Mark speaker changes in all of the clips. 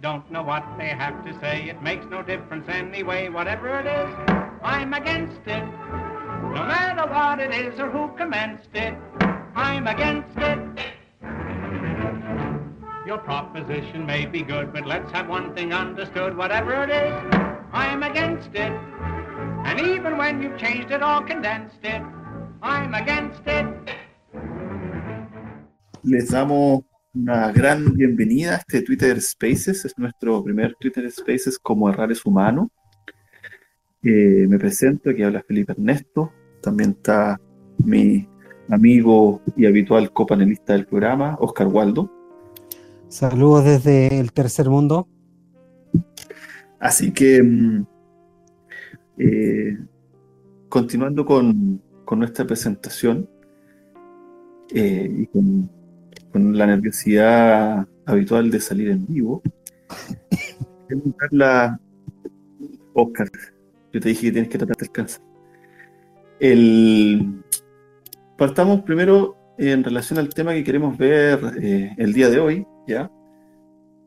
Speaker 1: don't know what they have to say. It makes no difference anyway, whatever it is, I'm against it. No matter what it is or who commenced it, I'm against it. Your proposition may be good, but let's have one thing understood. Whatever it is, I'm against it. And even when you've changed it or condensed it, I'm against it.
Speaker 2: Les damos una gran bienvenida a este Twitter Spaces. Es nuestro primer Twitter Spaces como Errares Humano. Eh, me presento, aquí habla Felipe Ernesto. También está mi amigo y habitual copanelista del programa, Oscar Waldo.
Speaker 3: Saludos desde el tercer mundo.
Speaker 2: Así que, mm, eh, continuando con, con, nuestra presentación eh, y con, con, la nerviosidad habitual de salir en vivo, la Oscar, yo te dije que tienes que tratar de alcanzar. El, partamos primero en relación al tema que queremos ver eh, el día de hoy, ¿ya?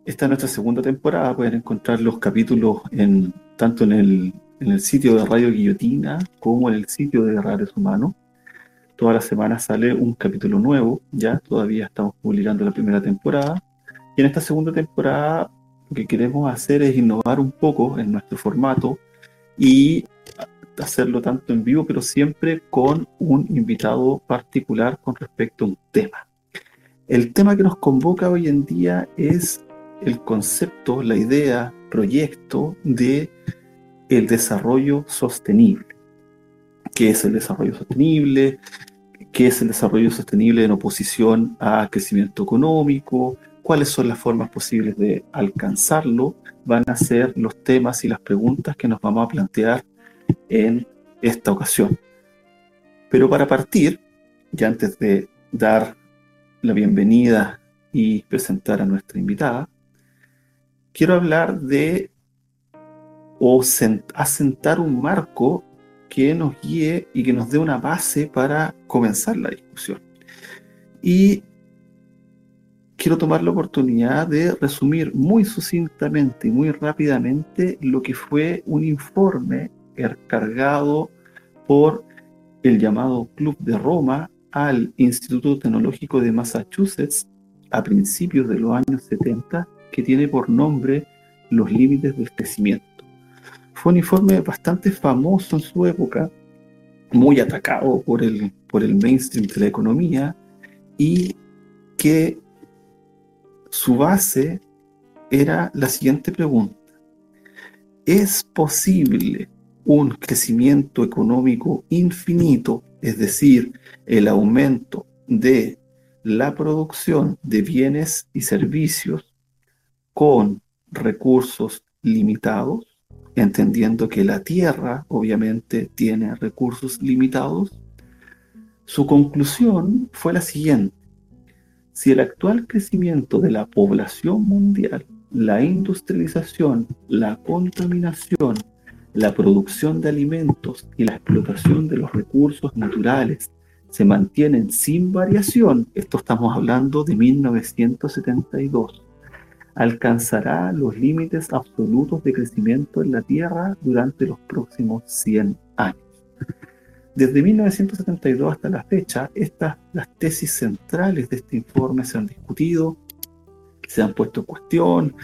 Speaker 2: Esta es nuestra segunda temporada, pueden encontrar los capítulos en, tanto en el, en el sitio de Radio Guillotina como en el sitio de Rares Humanos. Toda la semana sale un capítulo nuevo, ya todavía estamos publicando la primera temporada. Y en esta segunda temporada lo que queremos hacer es innovar un poco en nuestro formato y hacerlo tanto en vivo, pero siempre con un invitado particular con respecto a un tema. El tema que nos convoca hoy en día es el concepto, la idea, proyecto de el desarrollo sostenible. ¿Qué es el desarrollo sostenible? ¿Qué es el desarrollo sostenible en oposición a crecimiento económico? ¿Cuáles son las formas posibles de alcanzarlo? Van a ser los temas y las preguntas que nos vamos a plantear en esta ocasión. Pero para partir, ya antes de dar la bienvenida y presentar a nuestra invitada, quiero hablar de o asentar un marco que nos guíe y que nos dé una base para comenzar la discusión. Y quiero tomar la oportunidad de resumir muy sucintamente y muy rápidamente lo que fue un informe cargado por el llamado Club de Roma al Instituto Tecnológico de Massachusetts a principios de los años 70, que tiene por nombre Los Límites del Crecimiento. Fue un informe bastante famoso en su época, muy atacado por el, por el mainstream de la economía y que su base era la siguiente pregunta. ¿Es posible un crecimiento económico infinito, es decir, el aumento de la producción de bienes y servicios con recursos limitados, entendiendo que la Tierra obviamente tiene recursos limitados, su conclusión fue la siguiente. Si el actual crecimiento de la población mundial, la industrialización, la contaminación, la producción de alimentos y la explotación de los recursos naturales se mantienen sin variación, esto estamos hablando de 1972, alcanzará los límites absolutos de crecimiento en la Tierra durante los próximos 100 años. Desde 1972 hasta la fecha, estas las tesis centrales de este informe se han discutido, se han puesto en cuestión,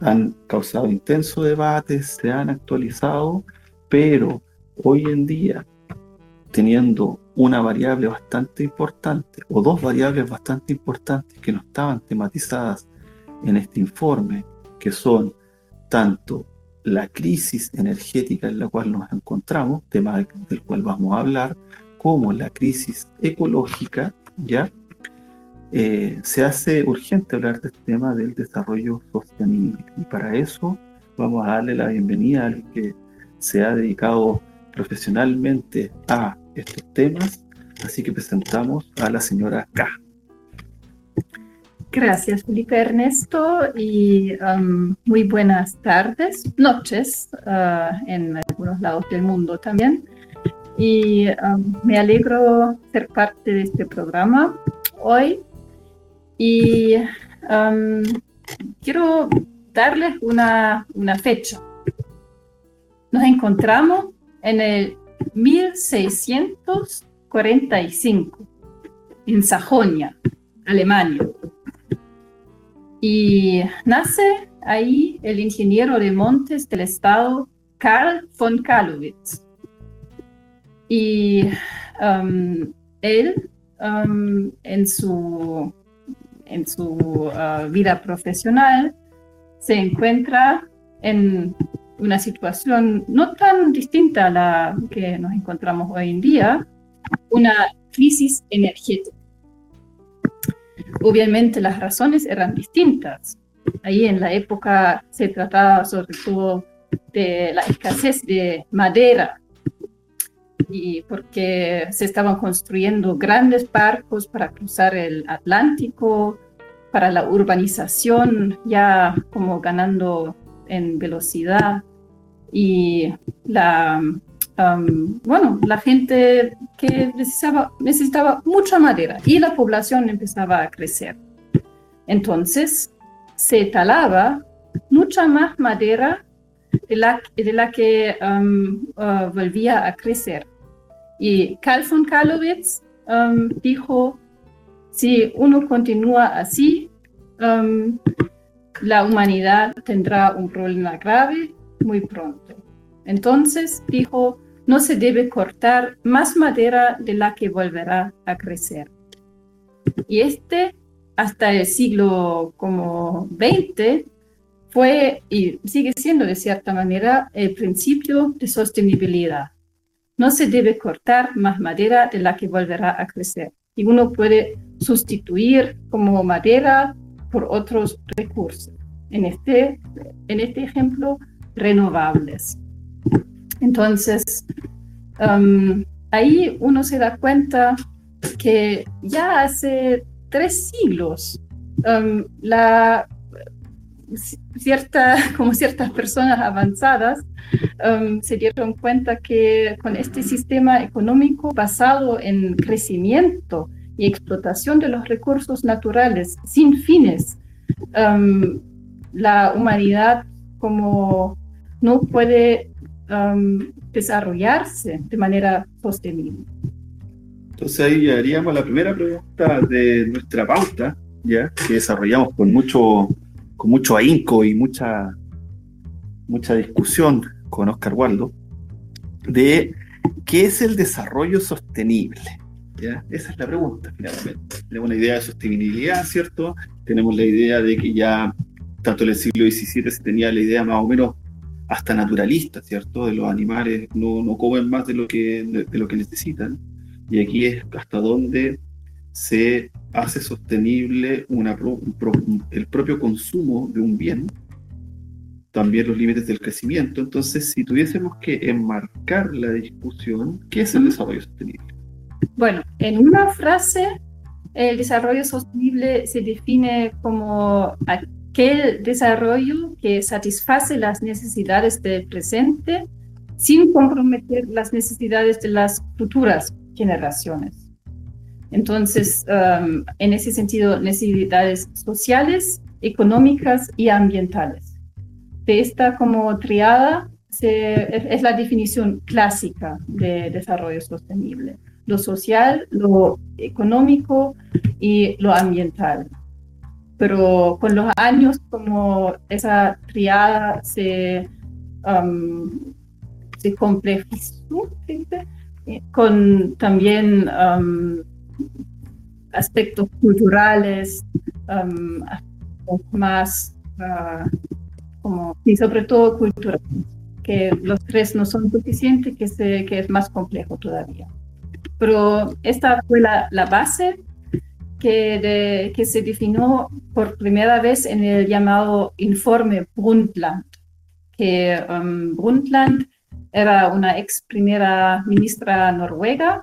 Speaker 2: han causado intenso debate, se han actualizado, pero hoy en día, teniendo una variable bastante importante o dos variables bastante importantes que no estaban tematizadas en este informe, que son tanto la crisis energética en la cual nos encontramos, tema del cual vamos a hablar, como la crisis ecológica, ¿ya? Eh, se hace urgente hablar del tema del desarrollo sostenible. Y para eso vamos a darle la bienvenida al que se ha dedicado profesionalmente a estos temas. Así que presentamos a la señora K.
Speaker 4: Gracias, Felipe Ernesto, y um, muy buenas tardes, noches uh, en algunos lados del mundo también. Y um, me alegro ser parte de este programa hoy y quiero darles una, una fecha. Nos encontramos en el 1645 en Sajonia, Alemania. Y nace ahí el ingeniero de montes del estado Karl von Kalowitz. Y um, él um, en su, en su uh, vida profesional se encuentra en una situación no tan distinta a la que nos encontramos hoy en día, una crisis energética. Obviamente las razones eran distintas. Ahí en la época se trataba sobre todo de la escasez de madera y porque se estaban construyendo grandes barcos para cruzar el Atlántico, para la urbanización ya como ganando en velocidad y la, um, bueno, la gente que necesitaba, necesitaba mucha madera y la población empezaba a crecer. Entonces se talaba mucha más madera de la, de la que uh, volvía a crecer. Y Carl von Kalowitz um, dijo, si uno continúa así, um, la humanidad tendrá un problema grave muy pronto. Entonces dijo, no se debe cortar más madera de la que volverá a crecer. Y este, hasta el siglo como 20, fue y sigue siendo de cierta manera el principio de sostenibilidad. No se debe cortar más madera de la que volverá a crecer. Y uno puede sustituir como madera por otros recursos. En este, en este ejemplo, renovables. Entonces, ahí uno se da cuenta que ya hace tres siglos la como ciertas personas avanzadas se dieron cuenta que con este sistema económico basado en crecimiento y explotación de los recursos naturales sin fines, la humanidad como no puede um, desarrollarse de manera sostenible.
Speaker 5: Entonces ahí haríamos la primera pregunta de nuestra pauta, ya que desarrollamos con mucho con mucho ahínco y mucha, mucha discusión con Oscar Waldo, de qué es el desarrollo sostenible. ¿Ya? Esa es la pregunta, finalmente. Tenemos una idea de sostenibilidad, ¿cierto? Tenemos la idea de que ya, tanto en el siglo XVII se tenía la idea más o menos hasta naturalista, ¿cierto? De los animales no, no comen más de lo, que, de lo que necesitan. Y aquí es hasta dónde se hace sostenible una, el propio consumo de un bien, también los límites del crecimiento. Entonces, si tuviésemos que enmarcar la discusión, ¿qué es el desarrollo sostenible?
Speaker 4: Bueno, en una frase, el desarrollo sostenible se define como aquel desarrollo que satisface las necesidades del presente sin comprometer las necesidades de las futuras generaciones. Entonces, um, en ese sentido, necesidades sociales, económicas y ambientales. De esta como triada es, la definición clásica de desarrollo sostenible. Lo social, lo económico y lo ambiental. Pero con los años, como esa triada se, se complejizó, con también aspectos culturales, um, más uh, como, y sobre todo culturales, que los tres no son suficientes, que, se, que es más complejo todavía. Pero esta fue la, la base que, de, que se definió por primera vez en el llamado informe Brundtland, que um, Brundtland era una ex primera ministra noruega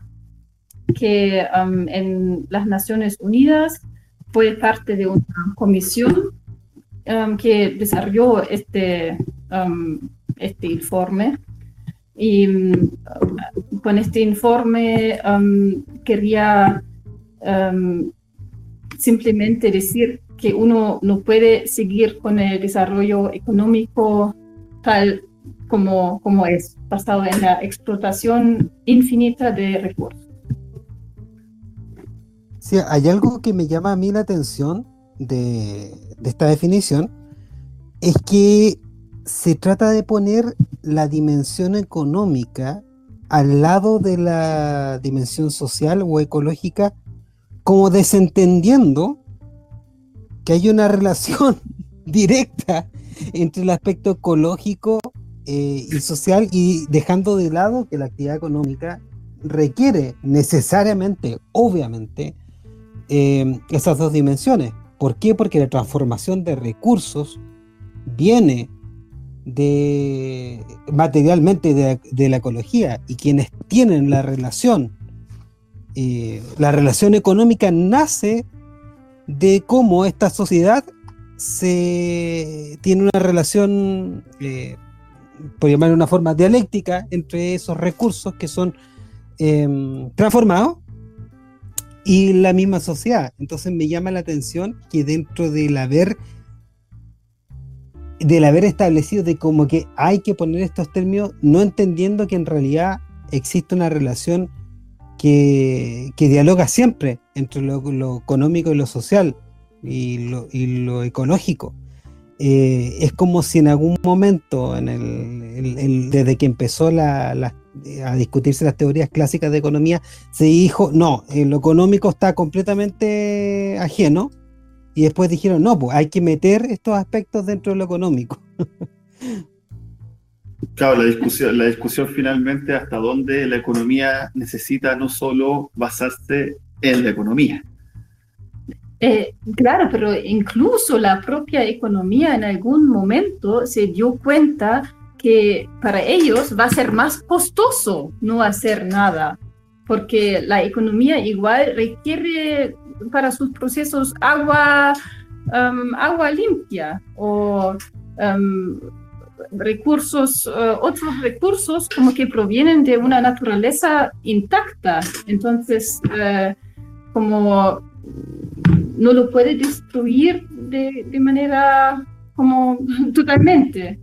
Speaker 4: que um, en las Naciones Unidas fue parte de una comisión um, que desarrolló este, um, este informe. Y con este informe quería simplemente decir que uno no puede seguir con el desarrollo económico tal como, como es, basado en la explotación infinita de recursos.
Speaker 3: Sí, hay algo que me llama a mí la atención de, de esta definición, es que se trata de poner la dimensión económica al lado de la dimensión social o ecológica, como desentendiendo que hay una relación directa entre el aspecto ecológico eh, y social y dejando de lado que la actividad económica requiere necesariamente, obviamente, eh, esas dos dimensiones. ¿Por qué? Porque la transformación de recursos viene de materialmente de, la ecología y quienes tienen la relación, eh, la relación económica nace de cómo esta sociedad se tiene una relación, eh, por llamar una forma dialéctica, entre esos recursos que son em, transformados y la misma sociedad. Entonces me llama la atención que dentro del haber del haber establecido de como que hay que poner estos términos, no entendiendo que en realidad existe una relación que, dialoga siempre entre lo, económico y lo social y lo, ecológico. Eh, es como si en algún momento, desde que empezó a discutirse las teorías clásicas de economía, se dijo, no, lo económico está completamente ajeno y después dijeron, no, pues hay que meter estos aspectos dentro de lo económico.
Speaker 2: Claro, la discusión, la discusión finalmente hasta dónde la economía necesita no solo basarse en la economía.
Speaker 4: Eh, claro, pero incluso la propia economía en algún momento se dio cuenta que para ellos va a ser más costoso no hacer nada, porque la economía igual requiere para sus procesos agua, um, agua limpia o um, recursos, uh, otros recursos como que provienen de una naturaleza intacta. Entonces, uh, como no lo puede destruir de, de manera como totalmente.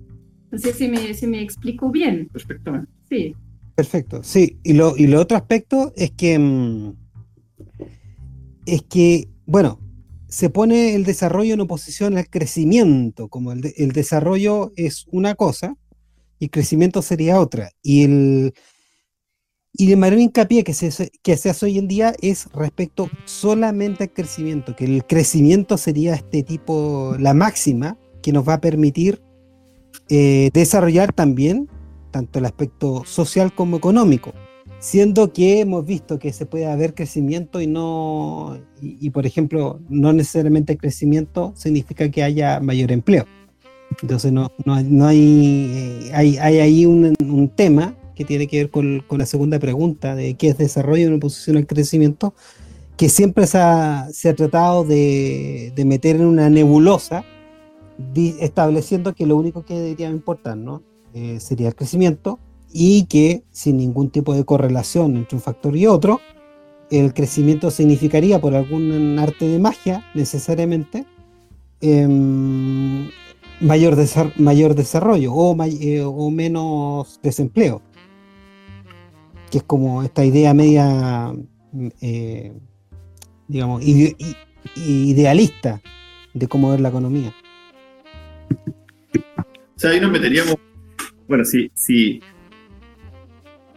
Speaker 4: No sé si me, si me explico bien.
Speaker 2: Perfectamente.
Speaker 4: Sí.
Speaker 3: Perfecto, sí. Y lo, y lo otro aspecto es que mm, es que, bueno, se pone el desarrollo en oposición al crecimiento, como el, desarrollo es una cosa y el crecimiento sería otra. Y el y mayor hincapié que se, que se hace hoy en día es respecto solamente al crecimiento, que el crecimiento sería este tipo, la máxima, que nos va a permitir eh, desarrollar también tanto el aspecto social como económico siendo que hemos visto que se puede haber crecimiento y no, y, por ejemplo, no necesariamente crecimiento significa que haya mayor empleo. Entonces no, no, no hay, eh, hay, hay, ahí un, tema que tiene que ver con, con, la segunda pregunta de qué es desarrollo en oposición al crecimiento, que siempre se ha, tratado de, de, meter en una nebulosa, estableciendo que lo único que debería importar. Eh, sería el crecimiento, y que sin ningún tipo de correlación entre un factor y otro, el crecimiento significaría por algún arte de magia necesariamente em, mayor, desarrollo eh, o, menos desempleo, que es como esta idea media, eh, digamos, idealista de cómo ver la economía.
Speaker 2: O sea, ahí nos meteríamos, bueno, sí, sí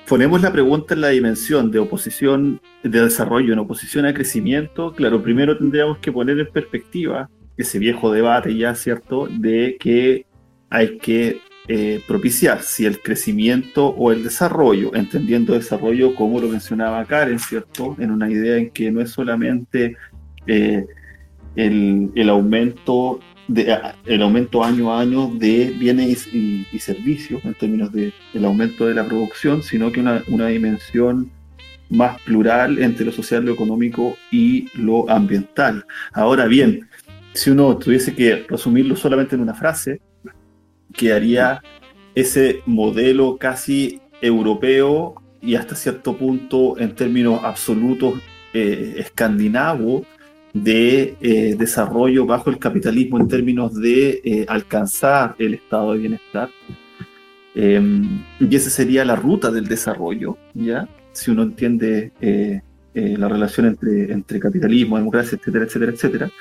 Speaker 2: ponemos la pregunta en la dimensión de oposición, de desarrollo en oposición a crecimiento, claro, primero tendríamos que poner en perspectiva ese viejo debate ya, ¿cierto?, de que hay que eh, propiciar si el crecimiento o el desarrollo, entendiendo desarrollo como lo mencionaba Karen, ¿cierto?, en una idea en que no es solamente eh, el, el aumento el aumento año a año de bienes y, servicios en términos del aumento de la producción, sino que una, una, dimensión más plural entre lo social, lo económico y lo ambiental. Ahora bien, si uno tuviese que resumirlo solamente en una frase, quedaría ese modelo casi europeo y hasta cierto punto en términos absolutos eh, escandinavo de eh, desarrollo bajo el capitalismo en términos de eh, alcanzar el estado de bienestar. Em, y esa sería la ruta del desarrollo, ¿ya? Si uno entiende eh, la relación entre, entre capitalismo, democracia, etcétera, etcétera, etcétera.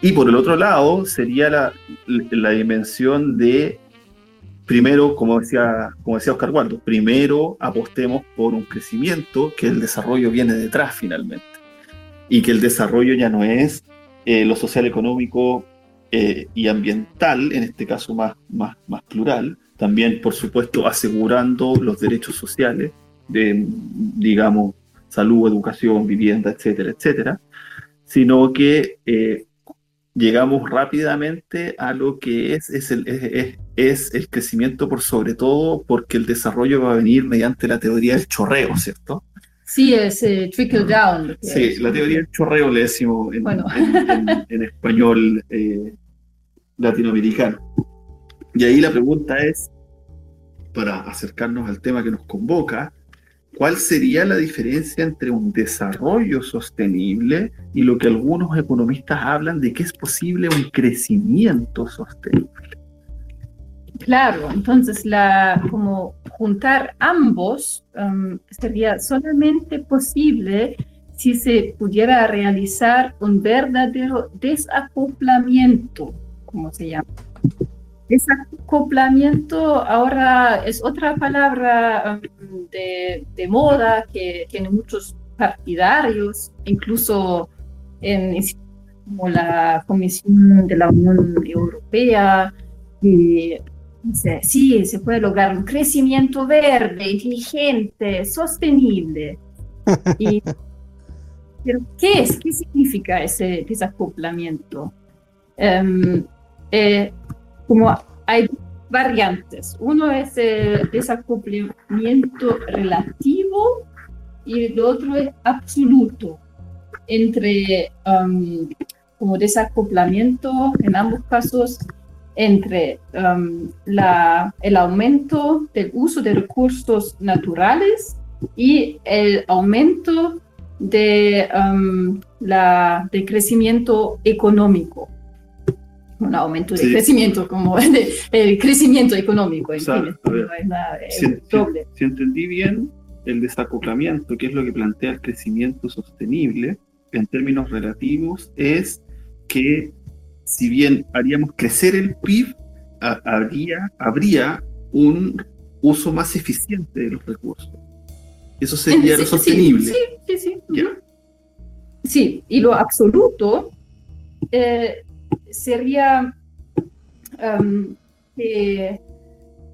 Speaker 2: Y por el otro lado sería la, la dimensión de, primero, como decía, como decía Oscar Waldo, primero apostemos por un crecimiento que el desarrollo viene detrás finalmente y que el desarrollo ya no es eh, lo social, económico eh, y ambiental, en este caso más, más, más plural, también, por supuesto, asegurando los derechos sociales de, digamos, salud, educación, vivienda, etcétera, etcétera, sino que eh, llegamos rápidamente a lo que es, es, el, es, es, el crecimiento por sobre todo porque el desarrollo va a venir mediante la teoría del chorreo, ¿cierto?
Speaker 4: Sí, es eh, trickle down.
Speaker 2: Sí, la teoría del chorreo le decimos en, en, español eh, latinoamericano. Y ahí la pregunta es, para acercarnos al tema que nos convoca, ¿cuál sería la diferencia entre un desarrollo sostenible y lo que algunos economistas hablan de que es posible un crecimiento sostenible?
Speaker 4: Claro, entonces la, como juntar ambos um, sería solamente posible si se pudiera realizar un verdadero desacoplamiento, como se llama. Desacoplamiento ahora es otra palabra um, de, de, moda que tiene muchos partidarios, incluso en como la Comisión de la Unión Europea y Sí, se puede lograr un crecimiento verde, inteligente, sostenible. Y, ¿Pero qué es? ¿Qué significa ese desacoplamiento? Em, eh, como hay variantes. Uno es el desacoplamiento relativo y el otro es absoluto. Entre um, como desacoplamiento, en ambos casos, entre um, la, el aumento del uso de recursos naturales y el aumento de, um, la, de crecimiento económico. Un aumento de crecimiento, como el crecimiento económico. En fin,
Speaker 2: si, entendí bien, el desacoplamiento, que es lo que plantea el crecimiento sostenible, en términos relativos, es que si bien haríamos crecer el PIB, habría, habría un uso más eficiente de los recursos. Eso sería lo sostenible.
Speaker 4: Sí, sí, sí. Sí, y lo absoluto eh, sería um, que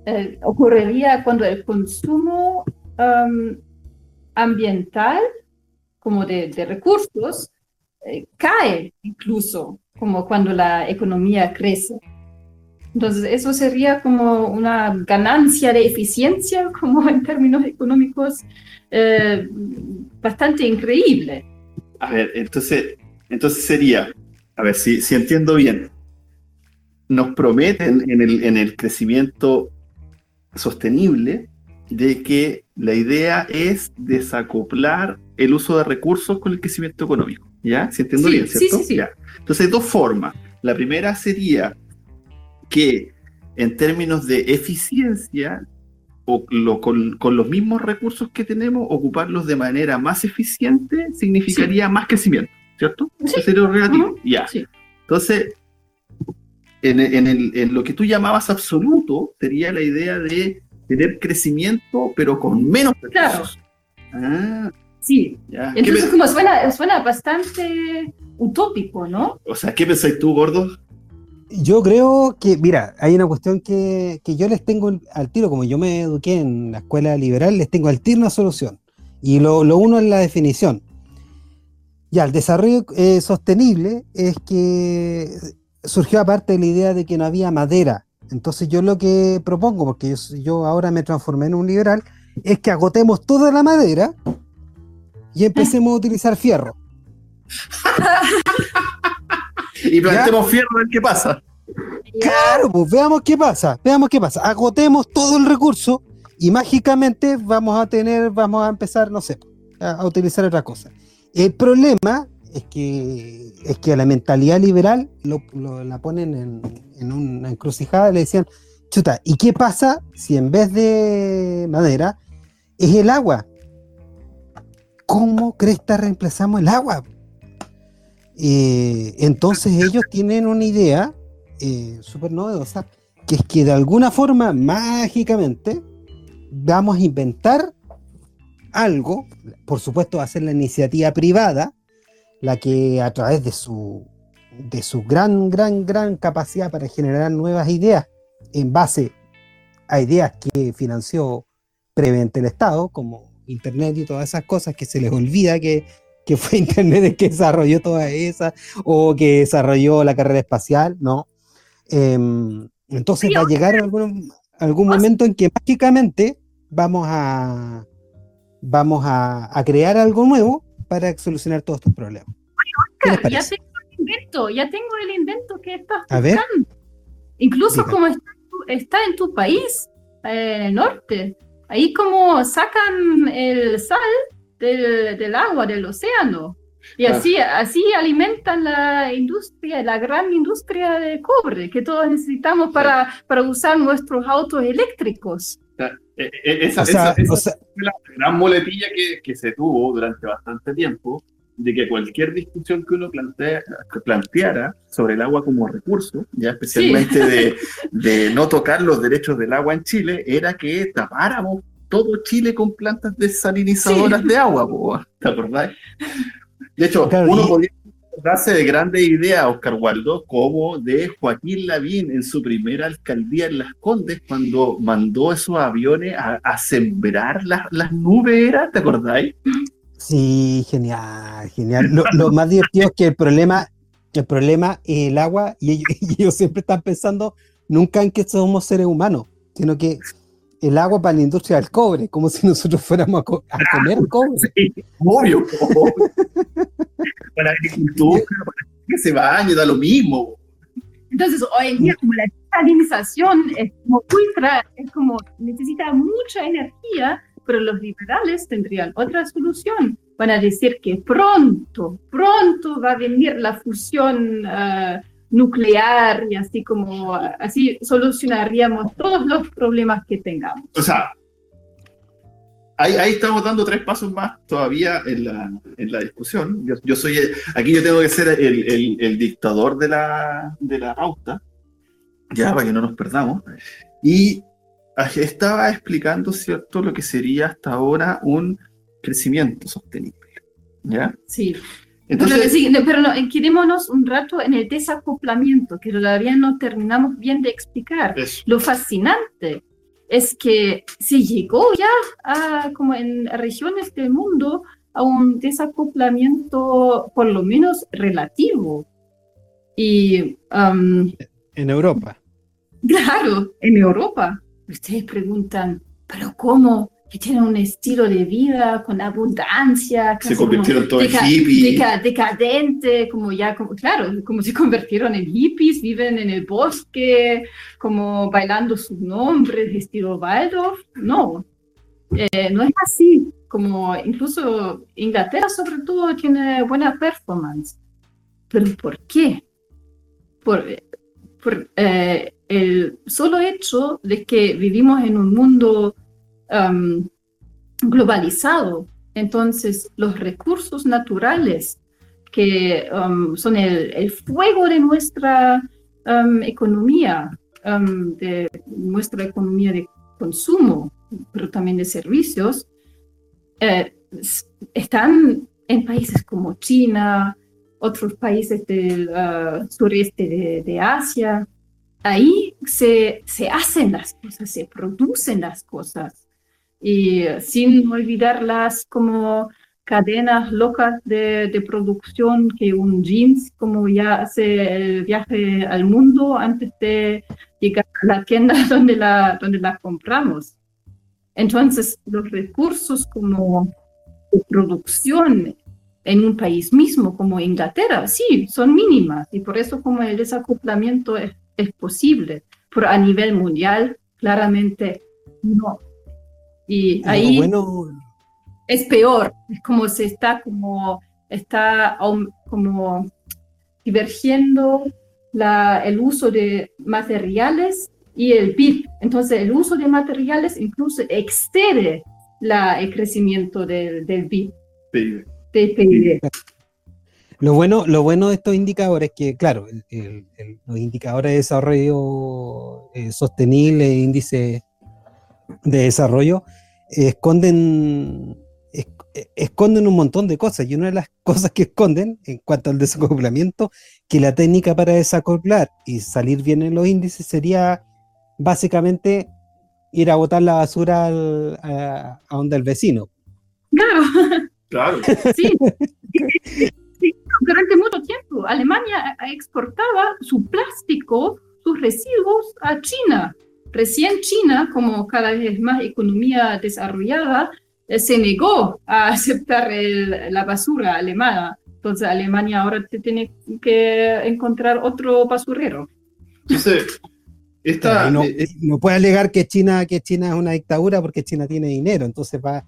Speaker 4: eh, ocurriría cuando el consumo um, ambiental, como de, recursos, eh, cae incluso como cuando la economía crece. Entonces, eso sería como una ganancia de eficiencia, como en términos económicos, eh, bastante increíble.
Speaker 2: A ver, entonces, entonces sería, a ver si, si entiendo bien, nos prometen en el, en el crecimiento sostenible de que la idea es desacoplar el uso de recursos con el crecimiento económico. ¿Ya? Si entiendo bien, ¿cierto? Sí, sí, Entonces, hay dos formas. La primera sería que en términos de eficiencia, o con, los mismos recursos que tenemos, ocuparlos de manera más eficiente significaría más crecimiento, ¿cierto? Sería relativo. Ya. Entonces, en, en, lo que tú llamabas absoluto, sería la idea de tener crecimiento, pero con menos recursos.
Speaker 4: Claro. Ah, Sí, entonces como suena, suena bastante utópico, ¿no?
Speaker 2: O sea, ¿qué pensáis tú, gordo?
Speaker 3: Yo creo que, mira, hay una cuestión que, yo les tengo al tiro, como yo me eduqué en la escuela liberal, les tengo al tiro una solución. Y lo, uno es la definición. Ya, el desarrollo eh, sostenible es que surgió aparte de la idea de que no había madera. Entonces yo lo que propongo, porque yo, yo ahora me transformé en un liberal, es que agotemos toda la madera y empecemos a utilizar fierro.
Speaker 2: y plantemos fierro a ver qué pasa.
Speaker 3: Claro, pues veamos qué pasa, veamos qué pasa. Agotemos todo el recurso y mágicamente vamos a tener, vamos a empezar, no sé, a, utilizar otra cosa. El problema es que, es que a la mentalidad liberal lo, lo- la ponen en, en una encrucijada y le decían, chuta, ¿y qué pasa si en vez de madera es el agua? ¿Cómo cresta reemplazamos el agua? Eh, entonces ellos tienen una idea eh, súper novedosa, que es que de alguna forma, mágicamente, vamos a inventar algo, por supuesto va a ser la iniciativa privada, la que a través de su, de su gran, gran, gran capacidad para generar nuevas ideas en base a ideas que financió previamente el Estado, como Internet y todas esas cosas que se les olvida que, que fue Internet el que desarrolló todas esas, o que desarrolló la carrera espacial, no. Em, entonces va a llegar algún, algún momento en que mágicamente vamos a vamos a, a crear algo nuevo para solucionar todos estos problemas. ¿Qué les
Speaker 4: Ya tengo el invento, ya tengo el invento que estás
Speaker 3: A ver.
Speaker 4: buscando. Incluso como está, en tu- está en tu país, en el norte. Ahí como sacan el sal del, del agua, del océano. Y
Speaker 5: Ah.
Speaker 4: así, así alimentan la industria, la gran industria de cobre que todos necesitamos para, para usar nuestros autos eléctricos.
Speaker 2: Eh, eh, Esa,
Speaker 3: O sea,
Speaker 2: esa- esa
Speaker 3: o sea,
Speaker 2: fue la gran muletilla que, que se tuvo durante bastante tiempo, de que cualquier discusión que uno plantea, planteara sobre el agua como recurso, ya especialmente de, de no tocar los derechos del agua en Chile, era que tapáramos todo Chile con plantas desalinizadoras
Speaker 4: Sí.
Speaker 2: de agua, po, ¿te acordás? De hecho,
Speaker 3: Claro,
Speaker 2: uno
Speaker 3: y-
Speaker 2: podía darse de grandes ideas, Oscar Waldo, como de Joaquín Lavín en su primera alcaldía en Las Condes, cuando mandó esos aviones a, a sembrar las, las nubes, ¿era? ¿te acordáis?
Speaker 3: Sí, genial, genial. Lo, lo más divertido es que el problema, el problema es el agua y ellos, y ellos siempre están pensando nunca en que somos seres humanos, sino que el agua para la industria del cobre, como si nosotros fuéramos a, co- a comer cobre.
Speaker 2: Sí, obvio. po. para agricultura, para que se bañe, da lo mismo.
Speaker 4: Entonces, hoy en día, como la desalinización es como ultra, es como necesita mucha energía, pero los liberales tendrían otra solución. Van a decir que pronto, pronto va a venir la fusión ah, nuclear y así como, ah, así solucionaríamos todos los problemas que tengamos.
Speaker 2: O sea, ahí, ahí estamos dando tres pasos más todavía en la, en la discusión. Yo, yo soy, el- aquí yo tengo que ser el, el- el dictador de la, de la pauta, ya para que no nos perdamos. Y estaba explicando, ¿cierto?, lo que sería hasta ahora un crecimiento sostenible. ¿Ya?
Speaker 4: Sí.
Speaker 2: Entonces,
Speaker 4: pero sí, no, pero no, quedémonos un rato en el desacoplamiento, que todavía no terminamos bien de explicar.
Speaker 2: eso.
Speaker 4: Lo fascinante es que se llegó ya a, como en regiones del mundo, a un desacoplamiento por lo menos relativo. Y um,
Speaker 3: En Europa.
Speaker 4: claro, en Europa, ustedes preguntan, ¿pero cómo? Que tienen un estilo de vida con abundancia,
Speaker 2: se convirtieron todos en hippies.
Speaker 4: deca- decadente, como ya, como, claro, como se convirtieron en hippies, viven en el bosque, como bailando sus nombres, estilo Waldorf. No, Eh, no es así. Como incluso Inglaterra, sobre todo, tiene buena performance. ¿Pero por qué? Por, por eh, el solo hecho de que vivimos en un mundo um, globalizado. Entonces, los recursos naturales que um, son el, fuego de nuestra um, economía, de nuestra economía de consumo, pero también de servicios, eh, están en países como China, otros países del ah, sureste de Asia. Ahí se, se hacen las cosas, se producen las cosas. Y sin olvidar las como cadenas locas de, de producción que un jeans como ya hace el viaje al mundo antes de llegar a la tienda donde la, donde la compramos. Entonces, los recursos como de producción en un país mismo como Inglaterra, sí, son mínimas y por eso como el desacoplamiento es, es posible, pero a nivel mundial claramente no. Y ahí
Speaker 3: bueno,
Speaker 4: es peor, es como se está como está como divergiendo la, el uso de materiales y el PIB. Entonces, el uso de materiales incluso excede la, el crecimiento del, del PIB.
Speaker 3: Lo bueno, lo bueno de estos indicadores es que, claro, los indicadores de desarrollo eh, sostenible, índice de desarrollo, esconden, esconden un montón de cosas. Y una de las cosas que esconden en cuanto al desacoplamiento, que la técnica para desacoplar y salir bien en los índices sería básicamente ir a botar la basura a, a donde el vecino.
Speaker 4: Claro.
Speaker 2: Claro.
Speaker 4: Sí. Durante mucho tiempo, Alemania exportaba su plástico, sus residuos a China. Recién China, como cada vez más economía desarrollada, eh, se negó a aceptar la basura alemana. Entonces Alemania ahora tiene que encontrar otro basurero.
Speaker 2: Entonces, esta,
Speaker 3: no,
Speaker 2: eh,
Speaker 3: no, puede alegar que China, que China es una dictadura porque China tiene dinero, entonces va,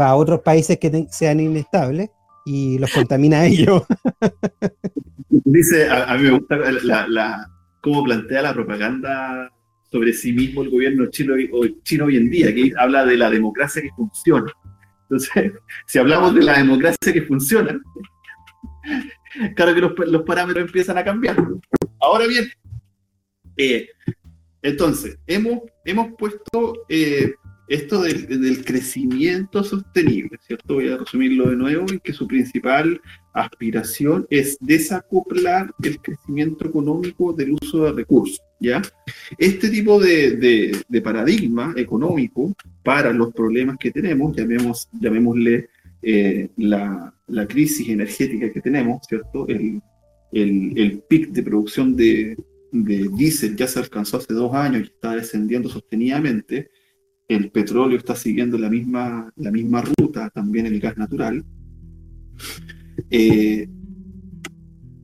Speaker 3: va a otros países que sean inestables y los contamina a ellos.
Speaker 2: Dice, a, mí me gusta la, la, cómo plantea la propaganda sobre sí mismo el gobierno chino, chino hoy en día, que habla de la democracia que funciona. Entonces, si hablamos de la democracia que funciona, claro que los, los parámetros empiezan a cambiar. Ahora bien, eh, entonces, hemos, hemos puesto eh, esto del, crecimiento sostenible, ¿cierto? Voy a resumirlo de nuevo, en que su principal aspiración es desacoplar el crecimiento económico del uso de recursos, ¿ya? Este tipo de, paradigma económico para los problemas que tenemos, llamemos, llamémosle eh, la, crisis energética que tenemos, ¿cierto? El, el, el pic de producción de, de diésel ya se alcanzó hace dos años y está descendiendo sostenidamente, el petróleo está siguiendo la misma, la misma ruta, también el gas natural. Eh,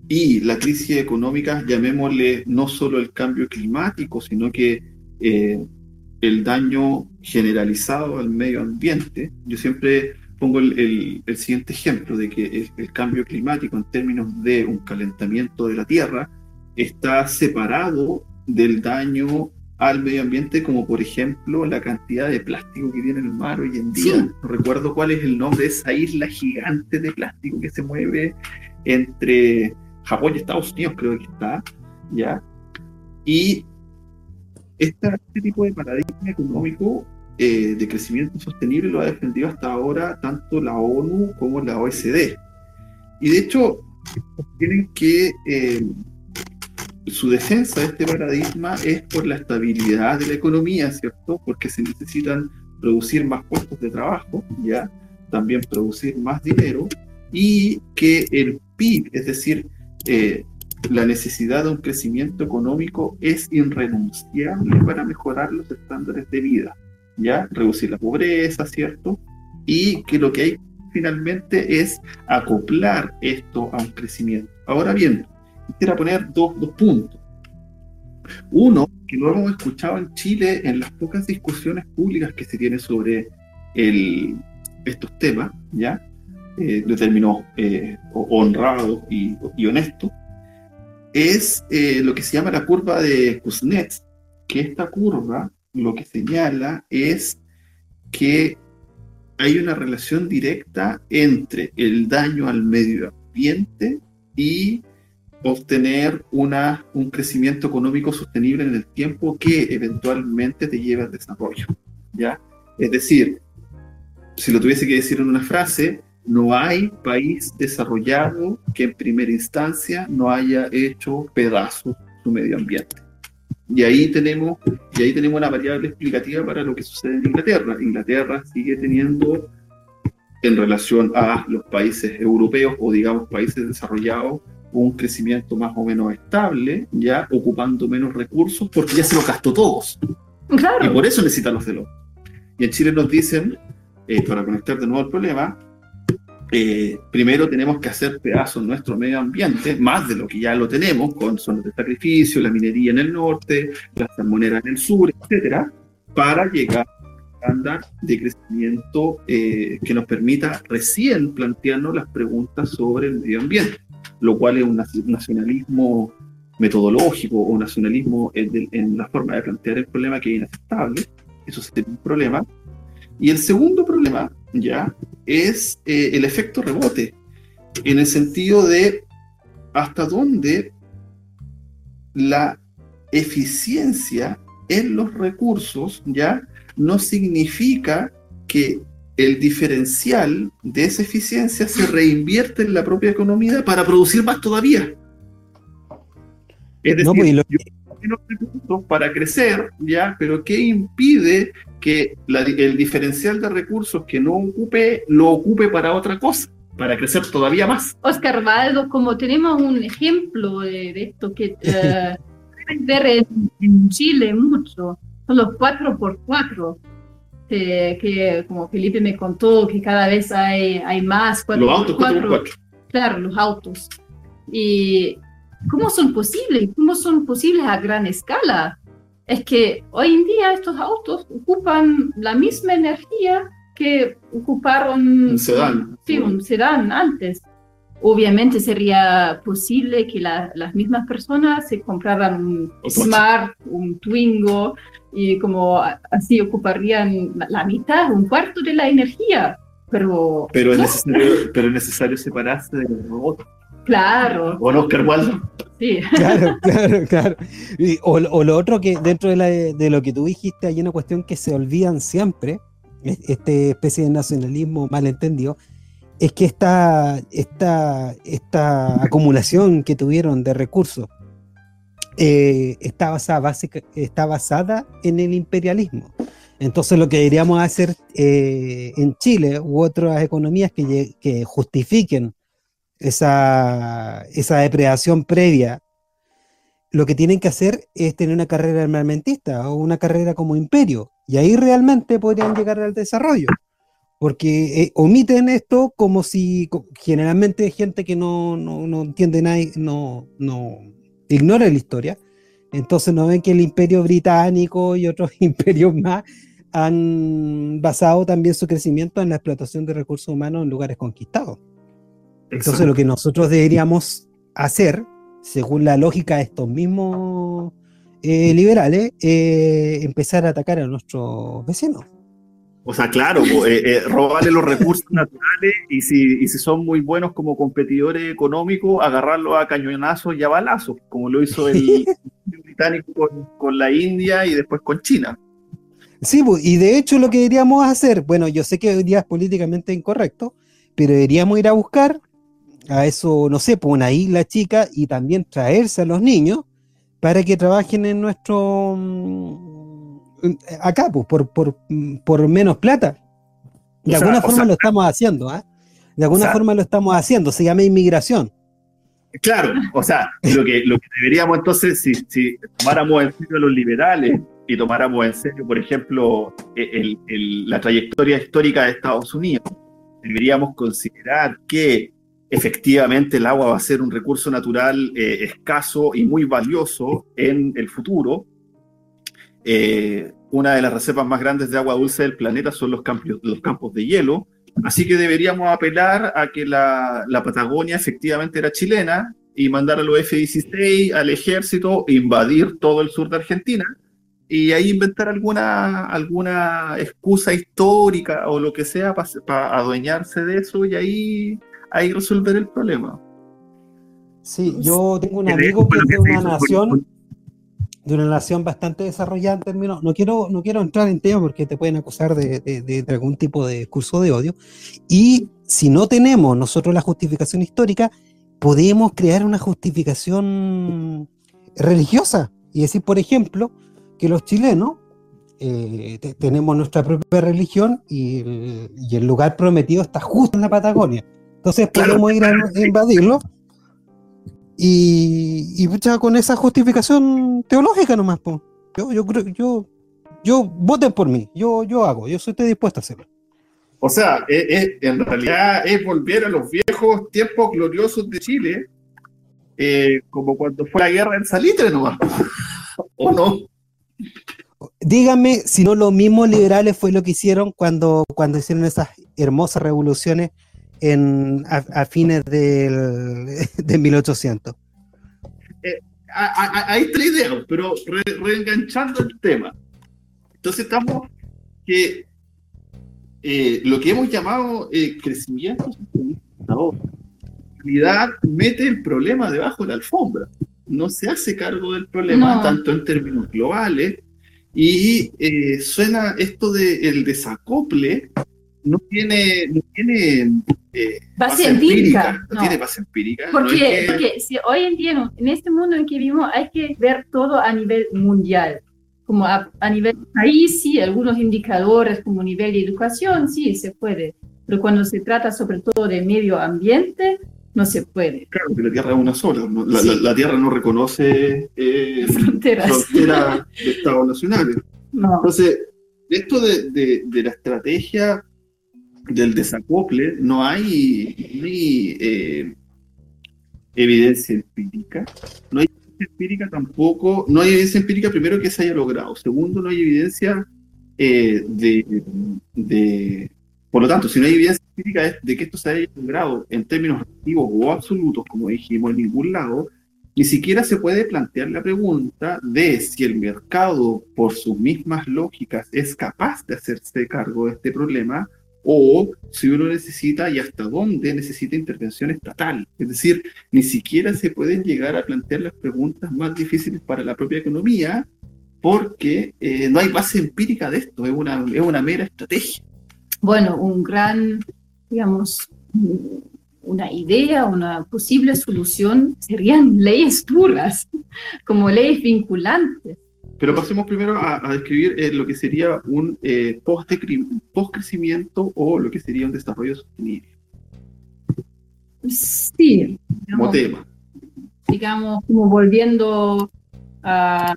Speaker 2: y la crisis económica, llamémosle no solo el cambio climático, sino que eh, el daño generalizado al medio ambiente. Yo siempre pongo el, siguiente ejemplo de que el, cambio climático en términos de un calentamiento de la Tierra está separado del daño al medio ambiente, como por ejemplo la cantidad de plástico que tiene el mar hoy en día. No recuerdo cuál es el nombre de esa isla gigante de plástico que se mueve entre Japón y Estados Unidos, creo que está, ¿ya? Y este tipo de paradigma económico eh, de crecimiento sostenible lo ha defendido hasta ahora tanto la ONU como la OECD. Y de hecho, tienen que eh, su defensa de este paradigma es por la estabilidad de la economía, ¿cierto? Porque se necesitan producir más puestos de trabajo, ¿ya? También producir más dinero y que el PIB, es decir, eh, la necesidad de un crecimiento económico es irrenunciable para mejorar los estándares de vida, ¿ya? Reducir la pobreza, ¿cierto? Y que lo que hay finalmente es acoplar esto a un crecimiento. Ahora bien, quisiera poner dos, puntos. Uno, que lo hemos escuchado en Chile en las pocas discusiones públicas que se tienen sobre estos temas, ¿ya? Eh, de términos eh, honrados y, y honestos, es eh, lo que se llama la curva de Kuznets, que esta curva lo que señala es que hay una relación directa entre el daño al medio ambiente y obtener una, un crecimiento económico sostenible en el tiempo que eventualmente te lleve al desarrollo. ¿ya? Es decir, si lo tuviese que decir en una frase, no hay país desarrollado que en primera instancia no haya hecho pedazos su medio ambiente. Y ahí tenemos, y ahí tenemos una variable explicativa para lo que sucede en Inglaterra. Inglaterra sigue teniendo, en relación a los países europeos o digamos países desarrollados, un crecimiento más o menos estable, ya ocupando menos recursos, porque ya se los gastó todos. Y por eso necesitan los de los. Y en Chile nos dicen, eh, para conectar de nuevo el problema, eh, primero tenemos que hacer pedazos nuestro medio ambiente, más de lo que ya lo tenemos, con zonas de sacrificio, la minería en el norte, las salmoneras en el sur, etcétera, para llegar estándar de crecimiento eh, que nos permita recién plantearnos las preguntas sobre el medio ambiente, lo cual es un nacionalismo metodológico o nacionalismo en, la forma de plantear el problema que es inaceptable. Eso sería un problema. Y el segundo problema, ya, es eh, el efecto rebote, en el sentido de hasta dónde la eficiencia en los recursos, ya, no significa que el diferencial de esa eficiencia se reinvierte en la propia economía para producir más todavía. Es decir, pues, recursos para crecer, ¿ya? Pero ¿qué impide que el diferencial de recursos que no ocupe, lo ocupe para otra cosa? Para crecer todavía más.
Speaker 4: Oscar Valdo, como tenemos un ejemplo de, esto que eh, ver en, Chile mucho, son los 4x4. Que como Felipe me contó que cada vez hay, hay más
Speaker 2: 4x4. Los autos 4x4.
Speaker 4: Claro, los autos. Y ¿Cómo son posibles? ¿Cómo son posibles a gran escala? Es que hoy en día estos autos ocupan la misma energía que ocuparon
Speaker 2: un sedán,
Speaker 4: sí, un sedán antes. Obviamente sería posible que las mismas personas se compraran un Smart, un Twingo, y como así ocuparían la, mitad, un cuarto de la energía. Pero,
Speaker 2: pero, es, necesario, pero es necesario separarse del robot.
Speaker 4: Claro.
Speaker 2: ¿O Oscar Waldo?
Speaker 3: Sí. Claro, claro, claro. o, lo otro que dentro de, lo que tú dijiste hay una cuestión que se olvidan siempre, este especie de nacionalismo malentendido, es que esta, esta, esta acumulación que tuvieron de recursos eh, está, basada, está basada en el imperialismo. Entonces lo que deberíamos hacer eh, en Chile u otras economías que, que justifiquen esa, esa depredación previa, lo que tienen que hacer es tener una carrera armamentista o una carrera como imperio. Y ahí realmente podrían llegar al desarrollo. Porque eh, omiten esto como si generalmente gente que no, no, no entiende nada, no, no ignora la historia. Entonces no ven que el imperio británico y otros imperios más han basado también su crecimiento en la explotación de recursos humanos en lugares conquistados. Entonces lo que nosotros deberíamos hacer, según la lógica de estos mismos eh, liberales, eh, empezar a atacar a nuestros vecinos.
Speaker 2: O sea, claro, eh, robarle los recursos naturales y si, y si son muy buenos como competidores económicos, agarrarlos a cañonazos y a balazos, como lo hizo el británico con, con, la India y después con China.
Speaker 3: Sí, y de hecho lo que deberíamos hacer, bueno, yo sé que hoy día es políticamente incorrecto, pero deberíamos ir a buscar a eso, no sé, por una isla chica y también traerse a los niños para que trabajen en nuestro. Mm, acá, pues, por, por, por menos plata. De alguna forma lo estamos haciendo, ¿ah? De alguna forma lo estamos haciendo, se llama inmigración.
Speaker 2: Claro, o sea, lo que, lo que deberíamos entonces, si, si tomáramos en serio a los liberales y tomáramos en serio, por ejemplo, e, la trayectoria histórica de Estados Unidos, deberíamos considerar que efectivamente el agua va a ser un recurso natural eh, escaso y muy valioso en el futuro. Eh, una de las reservas más grandes de agua dulce del planeta son los campos, los campos de hielo, así que deberíamos apelar a que la, Patagonia efectivamente era chilena y mandar a los F-16 al ejército, invadir todo el sur de Argentina y ahí inventar alguna, alguna excusa histórica o lo que sea para adueñarse de eso y ahí ahí resolver el problema.
Speaker 3: Sí, yo tengo un amigo que es de una nación, de una nación bastante desarrollada en términos, no quiero, no quiero entrar en tema porque te pueden acusar de, de, algún tipo de discurso de odio, y si no tenemos nosotros la justificación histórica, podemos crear una justificación religiosa. Y decir, por ejemplo, que los chilenos eh, tenemos nuestra propia religión y el, lugar prometido está justo en la Patagonia. Entonces podemos ir a, invadirlo y, y con esa justificación teológica nomás. Yo, yo creo, yo, yo voten por mí, yo, yo hago, yo estoy dispuesto a hacerlo.
Speaker 2: O sea, en realidad es volver a los viejos tiempos gloriosos de Chile, eh, como cuando fue la guerra en Salitre nomás. ¿O no?
Speaker 3: díganme si no los mismos liberales fue lo que hicieron cuando, cuando hicieron esas hermosas revoluciones en, a, fines del, de 1800.
Speaker 2: Ahí está la idea, pero reenganchando el tema. Entonces estamos que eh, lo que hemos llamado eh, crecimiento en realidad mete el problema debajo de la alfombra. No se hace cargo del problema, tanto en términos globales, y eh, suena esto del el desacople, no tiene, no tiene
Speaker 4: base, empírica.
Speaker 2: No, tiene base empírica.
Speaker 4: Porque, porque si hoy en día, en este mundo en que vivimos, hay que ver todo a nivel mundial como a, nivel país, sí, algunos indicadores como nivel de educación, sí, se puede, pero cuando se trata sobre todo de medio ambiente, no se puede.
Speaker 2: Claro, que la Tierra es una sola, la, Tierra no reconoce eh,
Speaker 4: fronteras,
Speaker 2: fronteras de Estados nacionales. Entonces, esto de, de, la estrategia del desacople, no hay, eh, evidencia empírica, no hay empírica tampoco, no hay evidencia empírica primero que se haya logrado, segundo no hay evidencia eh, de, por lo tanto, si no hay evidencia empírica de que esto se haya logrado en términos relativos o absolutos, como dijimos, en ningún lado, ni siquiera se puede plantear la pregunta de si el mercado, por sus mismas lógicas, es capaz de hacerse cargo de este problema o si uno necesita y hasta dónde necesita intervención estatal. Es decir, ni siquiera se pueden llegar a plantear las preguntas más difíciles para la propia economía porque eh, no hay base empírica de esto, es una, es una mera estrategia.
Speaker 4: Bueno, un gran, digamos, una idea, una posible solución serían leyes duras, como leyes vinculantes
Speaker 2: pero pasemos primero a, describir eh, lo que sería un eh, post-crecimiento o lo que sería un desarrollo sostenible.
Speaker 4: Sí.
Speaker 2: como tema.
Speaker 4: Digamos, como volviendo a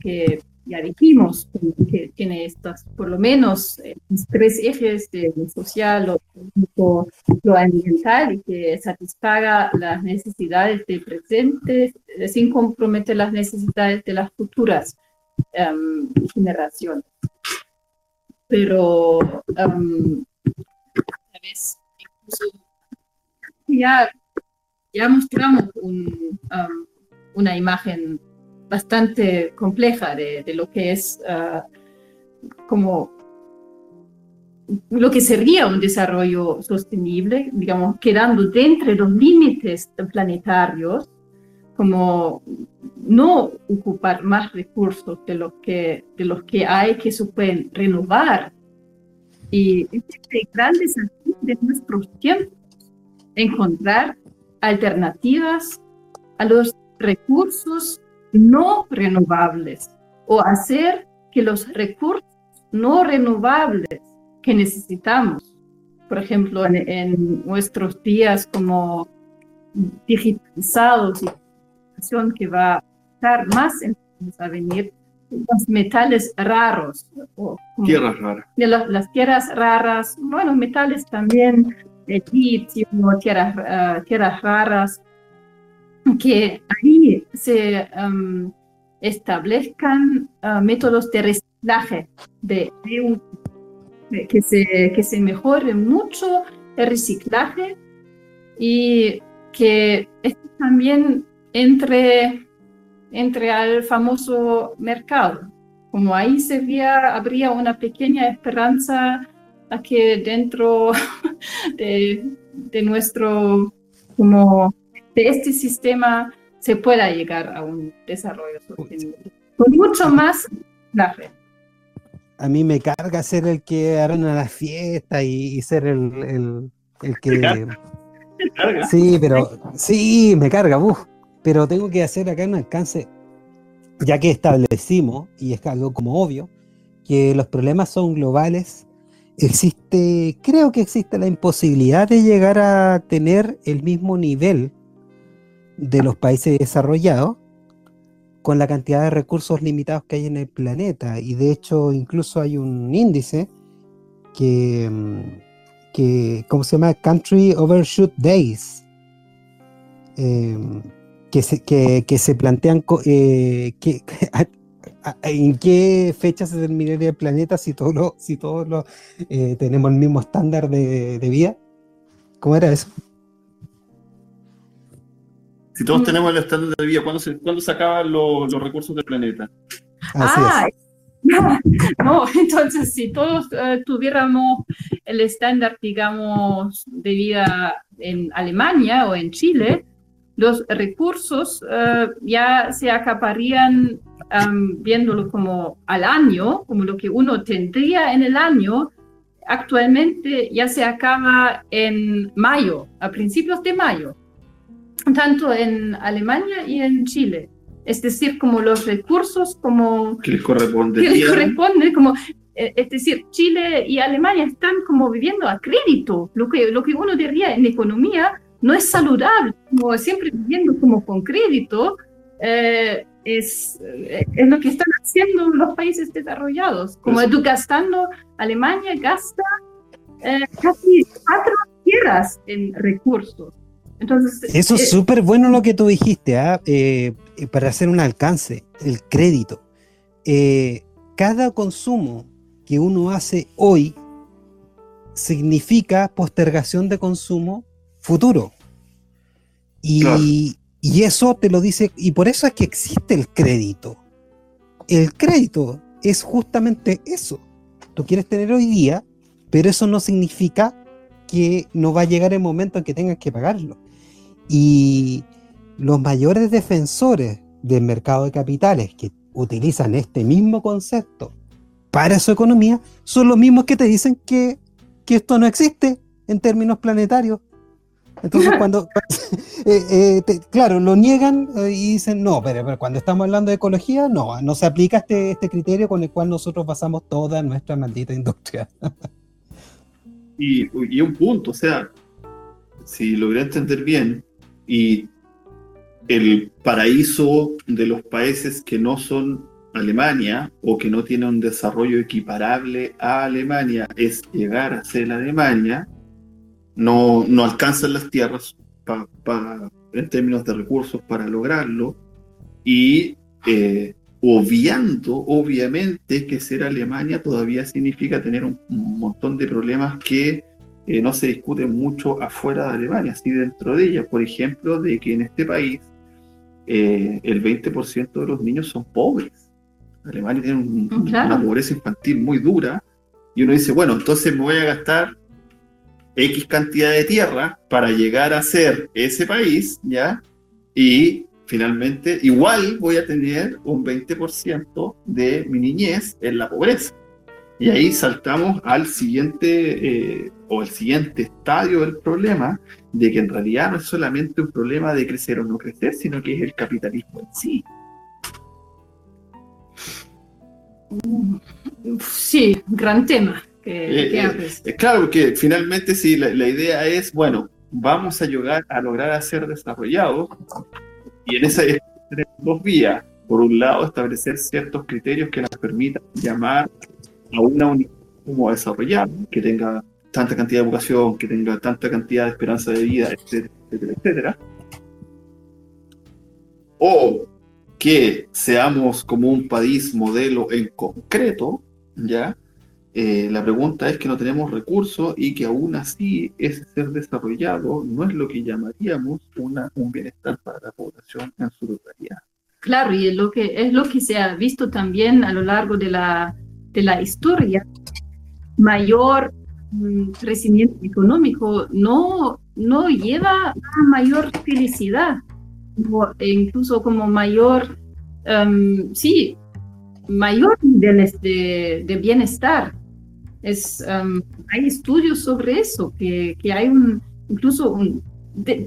Speaker 4: que ya dijimos, que tiene estas, por lo menos, eh, tres ejes de lo social, lo, lo ambiental, y que satisfaga las necesidades del presente sin comprometer las necesidades de las futuras um, generaciones. Pero um, incluso ya, ya mostramos un, una imagen bastante compleja de, de lo que es uh, como lo que sería un desarrollo sostenible, digamos, quedando dentro de los límites planetarios, como no ocupar más recursos de los que, de los que hay que se pueden renovar. Y es el gran desafío de nuestros tiempos, encontrar alternativas a los recursos no renovables o hacer que los recursos no renovables que necesitamos, por ejemplo, en, en nuestros días como digitalizados y que va a estar más a venir los metales raros.
Speaker 2: tierras raras.
Speaker 4: De las, tierras raras, bueno, metales también, litio, tierras, uh, tierras raras, que ahí se um, establezcan uh, métodos de reciclaje, de, que, se, que se mejore mucho el reciclaje y que esto también entre, entre al famoso mercado. Como ahí se veía, habría una pequeña esperanza a que dentro de, de nuestro, como de este sistema se pueda llegar a un desarrollo sostenible. Con mucho más la fe.
Speaker 3: A mí me carga ser el que arruina la fiesta y, ser el, el, que... carga? Sí, pero sí, me carga, uf pero tengo que hacer acá un alcance, ya que establecimos, y es algo como obvio, que los problemas son globales, existe, creo que existe la imposibilidad de llegar a tener el mismo nivel de los países desarrollados con la cantidad de recursos limitados que hay en el planeta. Y de hecho, incluso hay un índice que, que ¿cómo se llama? Country Overshoot Days. Eh, que se, que, se plantean, eh, que, ¿En qué fecha se terminaría el planeta si todos los, si todos los, eh, tenemos el mismo estándar de, de, vida? ¿Cómo era eso?
Speaker 2: Si todos tenemos el estándar de vida, ¿cuándo se, ¿cuándo se acaban los, los recursos del planeta?
Speaker 4: Así ah, es. No, entonces si todos uh, tuviéramos el estándar, digamos, de vida en Alemania o en Chile, los recursos uh, ya se acaparían um, viéndolo como al año, como lo que uno tendría en el año, actualmente ya se acaba en mayo, a principios de mayo, tanto en Alemania y en Chile. Es decir, como los recursos como
Speaker 2: que les corresponde,
Speaker 4: que les corresponde como eh, es decir, Chile y Alemania están como viviendo a crédito, lo que, lo que uno diría en economía no es saludable, como siempre viviendo como con crédito, eh, es, eh, es, lo que están haciendo los países desarrollados, como pues, gastando, Alemania gasta casi cuatro tierras en recursos. Entonces,
Speaker 3: Eso es súper bueno lo que tú dijiste, ¿ah? eh, para hacer un alcance, el crédito. Eh, cada consumo que uno hace hoy significa postergación de consumo futuro. Y, y, eso te lo dice, y por eso es que existe el crédito. El crédito es justamente eso. Tú quieres tener hoy día, pero eso no significa que no va a llegar el momento en que tengas que pagarlo. Y los mayores defensores del mercado de capitales que utilizan este mismo concepto para su economía son los mismos que te dicen que, que esto no existe en términos planetarios. Entonces, cuando, eh, eh, claro, lo niegan eh, y dicen, no, pero, cuando estamos hablando de ecología, no, no se aplica este, este criterio con el cual nosotros basamos toda nuestra maldita industria.
Speaker 2: y, y un punto, o sea, si logré entender bien, y el paraíso de los países que no son Alemania o que no tienen un desarrollo equiparable a Alemania es llegar a ser Alemania, no, no alcanzan las tierras en términos de recursos para lograrlo y eh, obviando obviamente que ser Alemania todavía significa tener un montón de problemas que eh, no se discute mucho afuera de Alemania, sí dentro de ella. Por ejemplo, de que en este país eh, el 20% de los niños son pobres. Alemania tiene mm, una pobreza infantil muy dura. Y uno dice, bueno, entonces me voy a gastar X cantidad de tierra para llegar a ser ese país, ¿ya? Y finalmente, igual voy a tener un 20% de mi niñez en la pobreza. Y ahí saltamos al siguiente eh, o el siguiente estadio del problema, de que en realidad no es solamente un problema de crecer o no crecer, sino que es el capitalismo en sí.
Speaker 4: Sí, gran tema. Que,
Speaker 2: eh, eh, claro, que finalmente sí, la, idea es, bueno, vamos a, llegar, a lograr a ser desarrollados y en esa tenemos dos vías. Por un lado, establecer ciertos criterios que nos permitan llamar a una unidad como desarrollar, que tenga tanta cantidad de vocación, que tenga tanta cantidad de esperanza de vida, etcétera, etcétera, etcétera. O que seamos como un país modelo en concreto, ¿ya? Eh, la pregunta es que no tenemos recursos y que aún así ese ser desarrollado no es lo que llamaríamos una, un bienestar para la población en su totalidad.
Speaker 4: Claro, y es lo que, es lo que se ha visto también a lo largo de la de la historia, mayor mm, crecimiento económico no, no lleva a mayor felicidad, e incluso como mayor, em, sí, mayor de, de bienestar. Es, em, hay estudios sobre eso, que, que hay un, incluso un,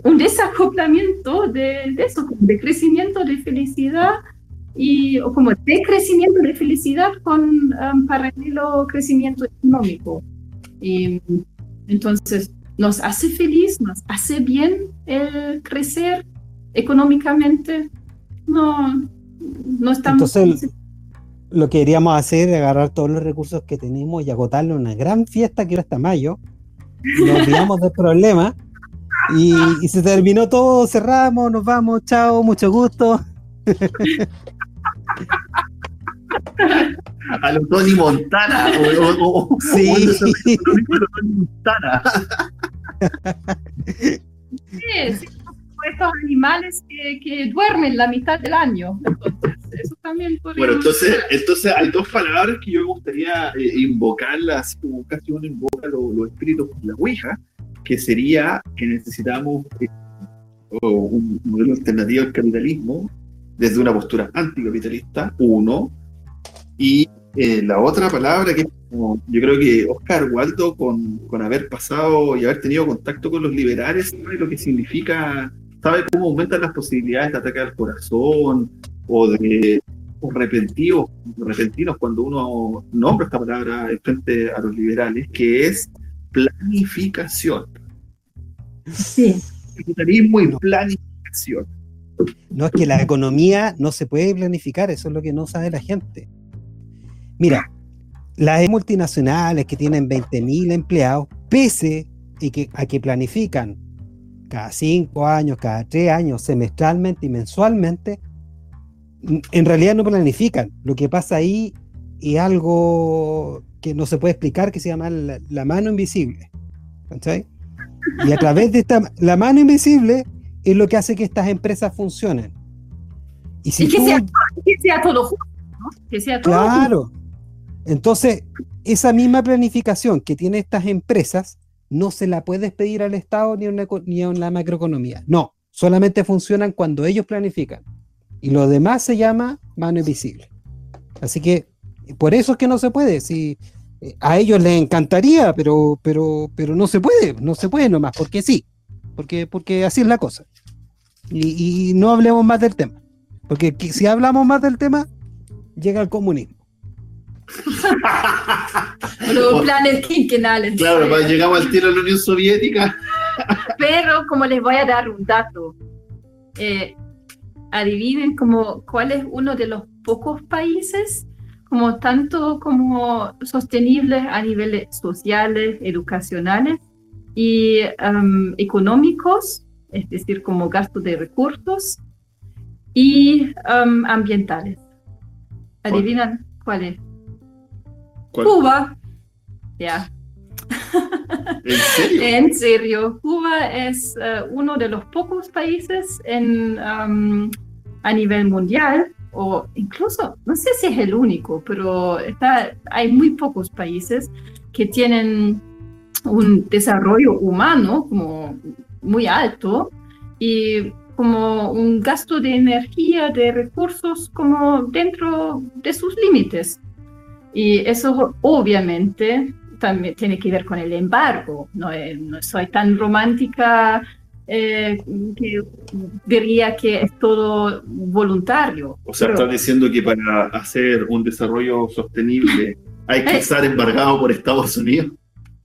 Speaker 4: un desacoplamiento de, de, eso, de crecimiento de felicidad y o como de crecimiento de felicidad con um, paralelo crecimiento económico. Y, entonces, nos hace feliz, nos hace bien el crecer económicamente. No, no estamos.
Speaker 3: Entonces, lo que queríamos hacer es agarrar todos los recursos que tenemos y agotarlo en una gran fiesta que era hasta mayo. Nos olvidamos del problema y, y se terminó todo, cerramos, nos vamos, chao, mucho gusto.
Speaker 2: a lo Tony Montana. O, o, o,
Speaker 3: Sí.
Speaker 2: Montana.
Speaker 4: Sí, sí, como estos animales que, que duermen la mitad del año. Entonces, eso también podría
Speaker 2: Bueno, entonces, entonces hay dos palabras que yo me gustaría eh, invocarlas, como casi uno invoca lo- los espíritus por la Ouija, que sería que necesitamos eh, un modelo alternativo al capitalismo desde una postura anticapitalista, uno, y eh, la otra palabra que es como, yo creo que Oscar Waldo, con, con haber pasado y haber tenido contacto con los liberales, sabe lo que significa, sabe cómo aumentan las posibilidades de ataque al corazón o de o repentinos, repentinos cuando uno nombra esta palabra frente a los liberales, que es planificación.
Speaker 4: Sí,
Speaker 2: Capitalismo y planificación.
Speaker 3: No es que la economía no se puede planificar, eso es lo que no sabe la gente. Mira, las multinacionales que tienen 20.000 empleados, pese y que, a que planifican cada cinco años, cada tres años, semestralmente y mensualmente, en realidad no planifican. Lo que pasa ahí es algo que no se puede explicar, que se llama la, la mano invisible. ¿cachai? Y a través de esta, la mano invisible es lo que hace que estas empresas funcionen. Y si
Speaker 4: Y que
Speaker 3: tú-
Speaker 4: sea- que sea todo junto, ¿no? Que sea todo.
Speaker 3: Claro. Entonces, esa misma planificación que tienen estas empresas no se la puedes pedir al Estado ni a, una ni a la macroeconomía. No, solamente funcionan cuando ellos planifican. Y lo demás se llama mano invisible. Así que por eso es que no se puede. Si, eh, a ellos les encantaría, pero, pero, pero no se puede, no se puede nomás, porque sí, porque, porque así es la cosa. Y, y no hablemos más del tema, porque que- si hablamos más del tema, llega el comunismo.
Speaker 4: Los planes quinquenales.
Speaker 2: Claro, cuando llegamos al tiro de la Unión Soviética,
Speaker 4: Pero como les voy a dar un dato, eh, adivinen como cuál es uno de los pocos países como tanto como sostenibles a niveles sociales, educacionales y um, económicos, es decir, como gasto de recursos y um, ambientales. ¿Adivinan cuál es?
Speaker 2: ¿Cuál?
Speaker 4: Cuba. Ya.
Speaker 2: ¿en serio?
Speaker 4: Cuba es eh, uno de los pocos países en, a nivel mundial, o incluso, no sé si es el único, pero está, hay muy pocos países que tienen un desarrollo humano como muy alto y como un gasto de energía, de recursos como dentro de sus límites. Y eso obviamente también tiene que ver con el embargo. No, Eh, no soy tan romántica eh, que diría que es todo voluntario.
Speaker 2: O sea,
Speaker 4: Pero-
Speaker 2: estás diciendo que para hacer un desarrollo sostenible hay que
Speaker 4: Eh.
Speaker 2: estar embargado por Estados Unidos.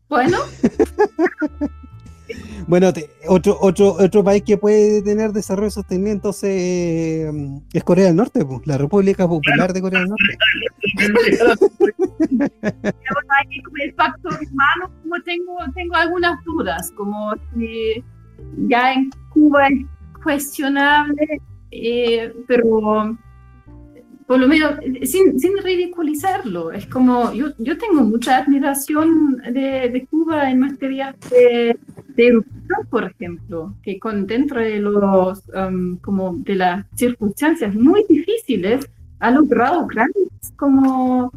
Speaker 4: bueno,
Speaker 3: Bueno, te- otro, otro, otro país que puede tener desarrollo sostenible entonces eh, es Corea del Norte, pues, la República Popular de Corea del Norte.
Speaker 4: que con el factor humano, como tengo, tengo algunas dudas, como si ya en Cuba es cuestionable, eh, pero por lo menos sin, sin ridiculizarlo, es como yo, yo tengo mucha admiración de, de Cuba en materia de, de por ejemplo, que con dentro de los um, como de las circunstancias muy difíciles ha logrado grandes como uh,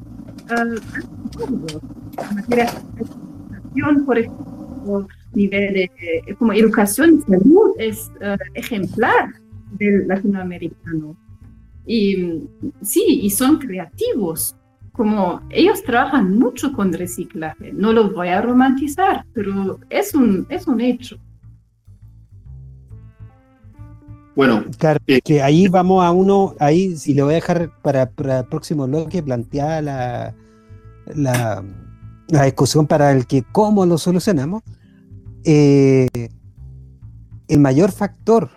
Speaker 4: por ejemplo, nivel de eh, como educación y salud es uh, ejemplar del latinoamericano. Y sí, y son creativos. Como ellos trabajan mucho con reciclaje. No los voy a romantizar, pero es un, es un hecho.
Speaker 2: Bueno,
Speaker 3: Claro,
Speaker 2: Eh.
Speaker 3: que ahí vamos a uno, ahí si le voy a dejar para, para el próximo bloque planteada la, la, la discusión para el que cómo lo solucionamos. Eh, el mayor factor,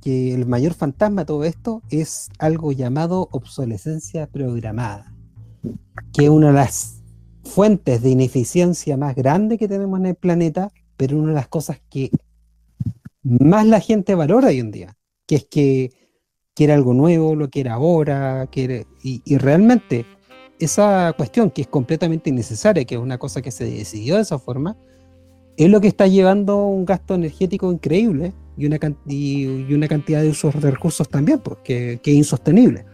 Speaker 3: que el mayor fantasma de todo esto es algo llamado obsolescencia programada, que es una de las fuentes de ineficiencia más grande que tenemos en el planeta, pero una de las cosas que más la gente valora hoy en día que es que quiere algo nuevo, lo quiere ahora, quiere, y, realmente esa cuestión que es completamente innecesaria, que es una cosa que se decidió de esa forma, es lo que está llevando un gasto energético increíble y una, y, una cantidad de usos de recursos también, porque pues, que es insostenible.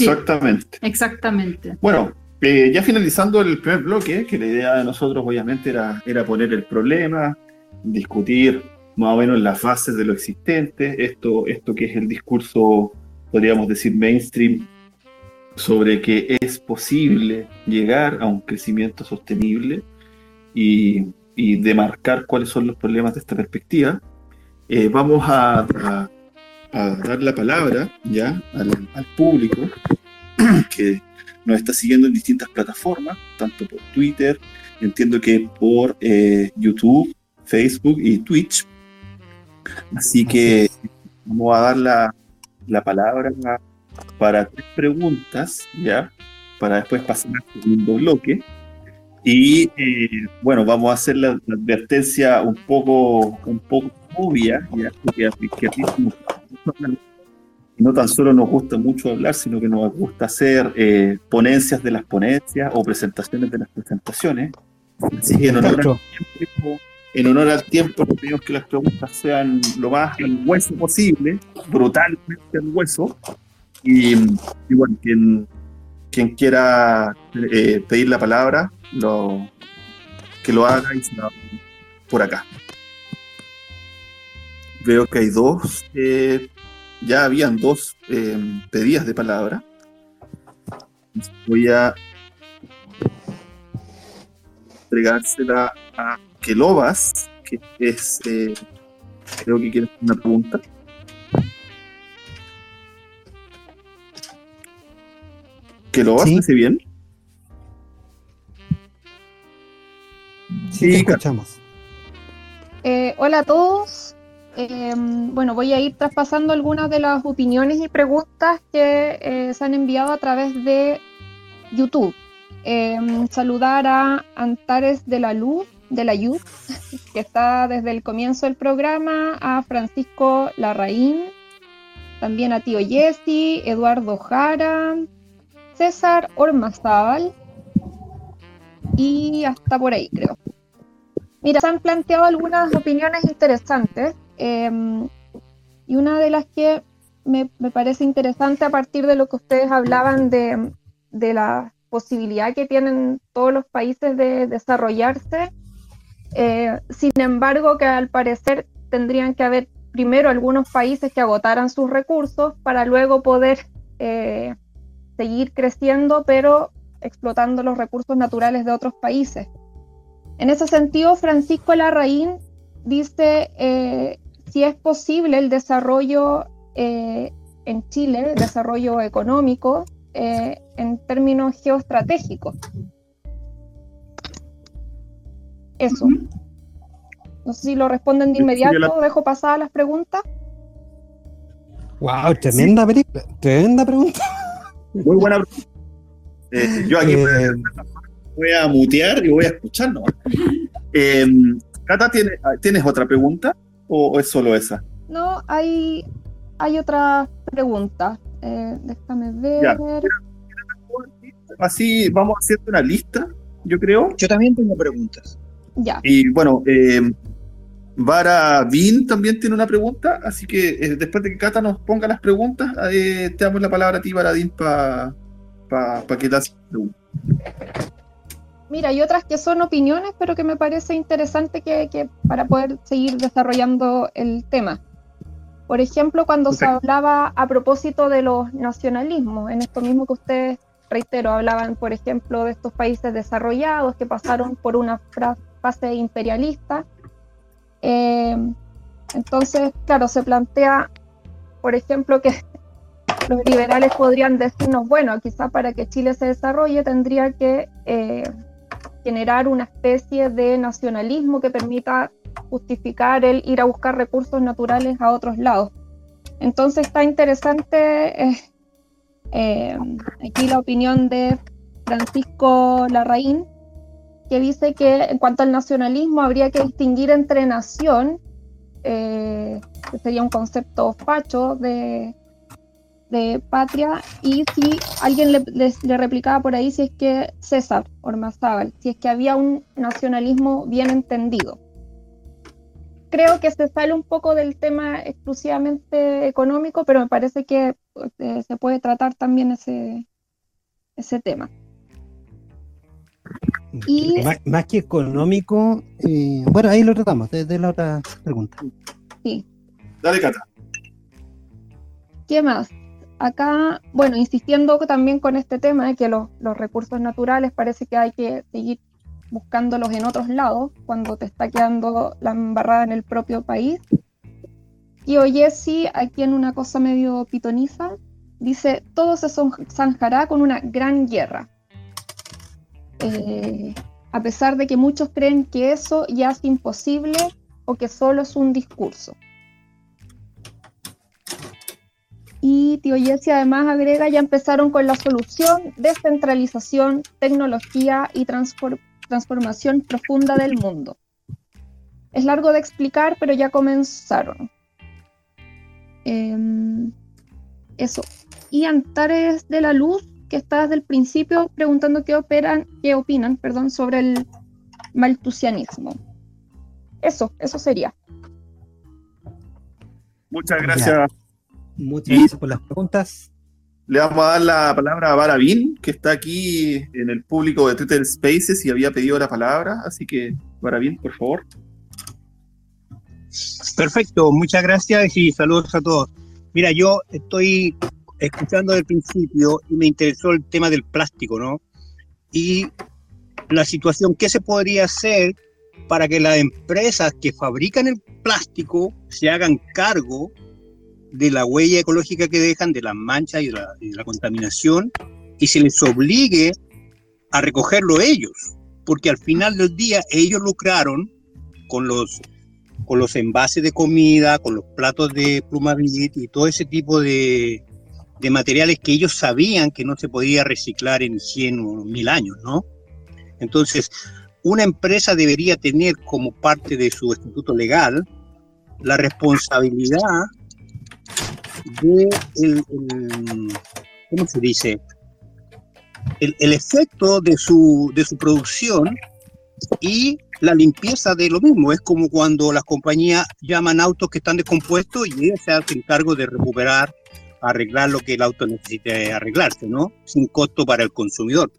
Speaker 2: Exactamente.
Speaker 4: Exactamente.
Speaker 2: Bueno, eh, ya finalizando el primer bloque, que la idea de nosotros obviamente era, era poner el problema, discutir más o menos las fases de lo existente, esto, esto que es el discurso, podríamos decir, mainstream, sobre que es posible llegar a un crecimiento sostenible y, y demarcar cuáles son los problemas de esta perspectiva. Eh, vamos a, a, dar la palabra ya al, al público que nos está siguiendo en distintas plataformas, tanto por Twitter, entiendo que por eh, YouTube, Facebook y Twitch. Así que vamos a dar la, la palabra para tres preguntas, ¿ya? Para después pasar al segundo bloque. Y eh, bueno, vamos a hacer la, la, advertencia un poco, un poco obvia, ¿ya? Porque como no tan solo nos gusta mucho hablar, sino que nos gusta hacer eh, ponencias de las ponencias o presentaciones de las presentaciones. Así que en honor, al tiempo, en honor al tiempo, pedimos que las preguntas sean lo más al hueso posible, brutalmente al hueso. Y, y bueno, quien, quien quiera eh, pedir la palabra, lo, que lo haga y se la por acá. Veo que hay dos eh, ya habían dos eh, pedidas de palabra. Voy a entregársela a Quelobas, que es, eh, creo que quiere hacer una pregunta. Quelobas, ¿Sí? ¿me bien?
Speaker 3: Sí, te escuchamos.
Speaker 6: Eh, hola a todos. Eh, bueno, voy a ir traspasando algunas de las opiniones y preguntas que eh, se han enviado a través de YouTube. Eh, saludar a Antares de la Luz, de la Luz, que está desde el comienzo del programa, a Francisco Larraín, también a Tío Jesse, Eduardo Jara, César Ormazábal y hasta por ahí, creo. Mira, se han planteado algunas opiniones interesantes. Eh, y una de las que me, me, parece interesante a partir de lo que ustedes hablaban de, de, la posibilidad que tienen todos los países de desarrollarse, eh, sin embargo que al parecer tendrían que haber primero algunos países que agotaran sus recursos para luego poder eh, seguir creciendo, pero explotando los recursos naturales de otros países. En ese sentido, Francisco Larraín dice eh, si es posible el desarrollo eh, en Chile, el desarrollo económico, eh, en términos geoestratégicos. Eso. No sé si lo responden de inmediato, dejo pasadas las preguntas.
Speaker 3: Wow, tremenda, sí. tremenda pregunta.
Speaker 2: Muy buena pregunta. Eh, yo aquí voy a mutear y voy a escuchar. Eh, Cata, ¿tienes, ¿tienes otra pregunta? ¿O es solo esa?
Speaker 6: No, hay, hay otra pregunta. Eh, déjame ver. Ya.
Speaker 2: Así vamos haciendo una lista, yo creo.
Speaker 7: Yo también tengo preguntas.
Speaker 6: Ya.
Speaker 2: Y bueno, eh, Vara Vin también tiene una pregunta, así que eh, después de que Cata nos ponga las preguntas, eh, te damos la palabra a ti, Varadín, para pa, pa que te hagas preguntas.
Speaker 6: Mira, hay otras que son opiniones, pero que me parece interesante que, que para poder seguir desarrollando el tema. Por ejemplo, cuando okay. se hablaba a propósito de los nacionalismos, en esto mismo que ustedes, reitero, hablaban, por ejemplo, de estos países desarrollados que pasaron por una fase imperialista. Eh, entonces, claro, se plantea, por ejemplo, que los liberales podrían decirnos, bueno, quizá para que Chile se desarrolle tendría que eh, generar una especie de nacionalismo que permita justificar el ir a buscar recursos naturales a otros lados. Entonces está interesante eh, eh, aquí la opinión de Francisco Larraín, que dice que en cuanto al nacionalismo habría que distinguir entre nación, eh, que sería un concepto facho de, de patria y si alguien le, le, replicaba por ahí si es que César Ormazábal, si es que había un nacionalismo bien entendido. Creo que se sale un poco del tema exclusivamente económico, pero me parece que eh, se puede tratar también ese, ese tema.
Speaker 3: Y, más, que económico, eh, bueno, ahí lo tratamos, desde la otra pregunta.
Speaker 6: Sí.
Speaker 2: Dale, Cata.
Speaker 6: ¿Qué más? Acá, bueno, insistiendo también con este tema de que los, recursos naturales parece que hay que seguir buscándolos en otros lados cuando te está quedando la embarrada en el propio país. Y oye, sí, aquí en una cosa medio pitoniza, dice, todo se zanjará con una gran guerra. Eh, a pesar de que muchos creen que eso ya es imposible o que solo es un discurso. Y Tío Jesse además agrega, ya empezaron con la solución, descentralización, tecnología y transformación profunda del mundo. Es largo de explicar, pero ya comenzaron. Em, eso. Y Antares de la Luz, que está desde el principio preguntando qué, operan, qué opinan perdón, sobre el maltusianismo. Eso, eso sería.
Speaker 2: Muchas gracias.
Speaker 3: Muchas gracias por las preguntas.
Speaker 2: Le vamos a dar la palabra a Barabín, que está aquí en el público de Twitter Spaces y había pedido la palabra. Así que, Barabín, por favor.
Speaker 7: Perfecto, muchas gracias y saludos a todos. Mira, yo estoy escuchando del principio y me interesó el tema del plástico, ¿no? Y la situación, ¿qué se podría hacer para que las empresas que fabrican el plástico se hagan cargo de la huella ecológica que dejan, de las manchas y de la, contaminación, y se les obligue a recogerlo ellos, porque al final del día ellos lucraron con los, con los envases de comida, con los platos de plumavit y todo ese tipo de, de materiales que ellos sabían que no se podía reciclar en 100 o 1000 años, ¿no? Entonces, una empresa debería tener como parte de su estatuto legal la responsabilidad de el, ¿cómo se dice? El, el, efecto de su, de su producción y la limpieza de lo mismo. Es como cuando las compañías llaman autos que están descompuestos y ellos se hacen cargo de recuperar, arreglar lo que el auto necesite arreglarse, ¿no? Sin costo para el consumidor.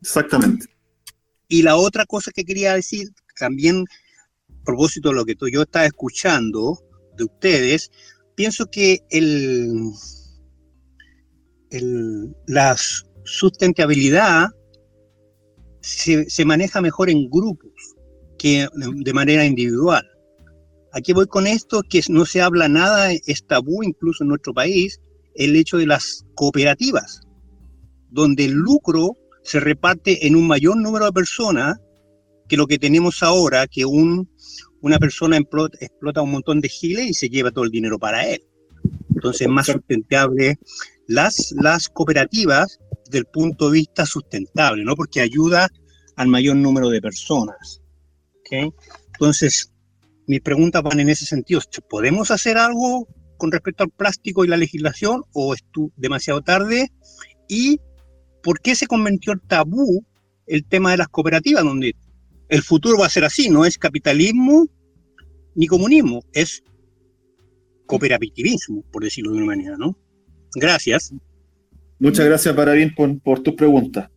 Speaker 2: Exactamente.
Speaker 7: Y la otra cosa que quería decir, también a propósito de lo que yo estaba escuchando de ustedes, pienso que el, la sustentabilidad se, maneja mejor en grupos que de manera individual. Aquí voy con esto, que no se habla nada, es tabú incluso en nuestro país, el hecho de las cooperativas, donde el lucro se reparte en un mayor número de personas que lo que tenemos ahora, que un, una persona explota, un montón de giles y se lleva todo el dinero para él. Entonces es más sustentable las, las cooperativas del punto de vista sustentable, ¿no? Porque ayuda al mayor número de personas. ¿okay? Entonces, mis preguntas van en ese sentido. ¿Podemos hacer algo con respecto al plástico y la legislación o es demasiado tarde? ¿Y por qué se convirtió tabú el tema de las cooperativas, donde el futuro va a ser así, no es capitalismo ni comunismo, es cooperativismo, por decirlo de una manera, ¿no? Gracias.
Speaker 2: Muchas gracias, Parabín, por, por tu pregunta.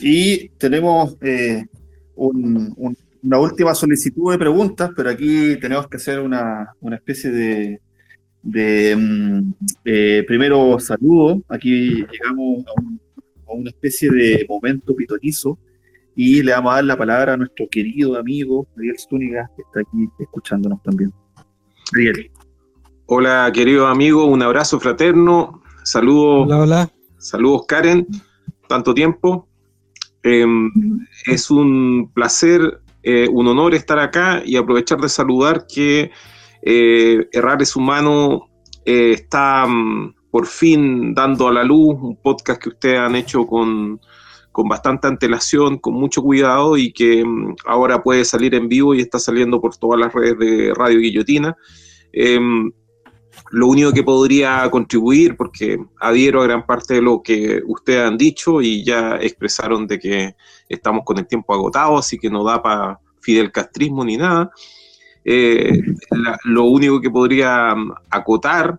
Speaker 2: Y tenemos eh, una última solicitud de preguntas, pero aquí tenemos que hacer una, especie de, de mm, eh, primero saludo. Aquí llegamos a, a, una especie de momento pitonizo y le vamos a dar la palabra a nuestro querido amigo Ariel Zúñiga, que está aquí escuchándonos también.
Speaker 8: Ariel. Hola, querido amigo, un abrazo fraterno. Saludos.
Speaker 3: Hola, hola.
Speaker 8: Saludos, Karen. Tanto tiempo. Em, es un placer, eh, un honor estar acá y aprovechar de saludar que eh, Errar es Humano eh, está mm, por fin dando a la luz un podcast que ustedes han hecho con, con bastante antelación, con mucho cuidado y que mm, ahora puede salir en vivo y está saliendo por todas las redes de Radio Guillotina. Em, lo único que podría contribuir, porque adhiero a gran parte de lo que ustedes han dicho y ya expresaron de que estamos con el tiempo agotado, así que no da para Fidel Castrismo ni nada. Eh, lo único que podría mm, acotar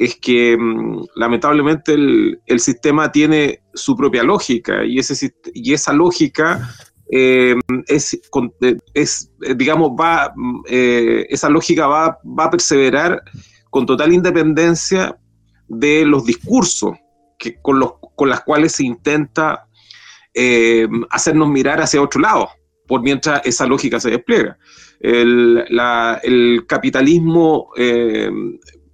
Speaker 8: es que mm, lamentablemente el, sistema tiene su propia lógica y, ese, y esa lógica eh, es, es, digamos, va, mm, eh, esa lógica va, va, a perseverar con total independencia de los discursos que, con, los, con las cuales se intenta eh, hacernos mirar hacia otro lado, por mientras esa lógica se despliega. El, el capitalismo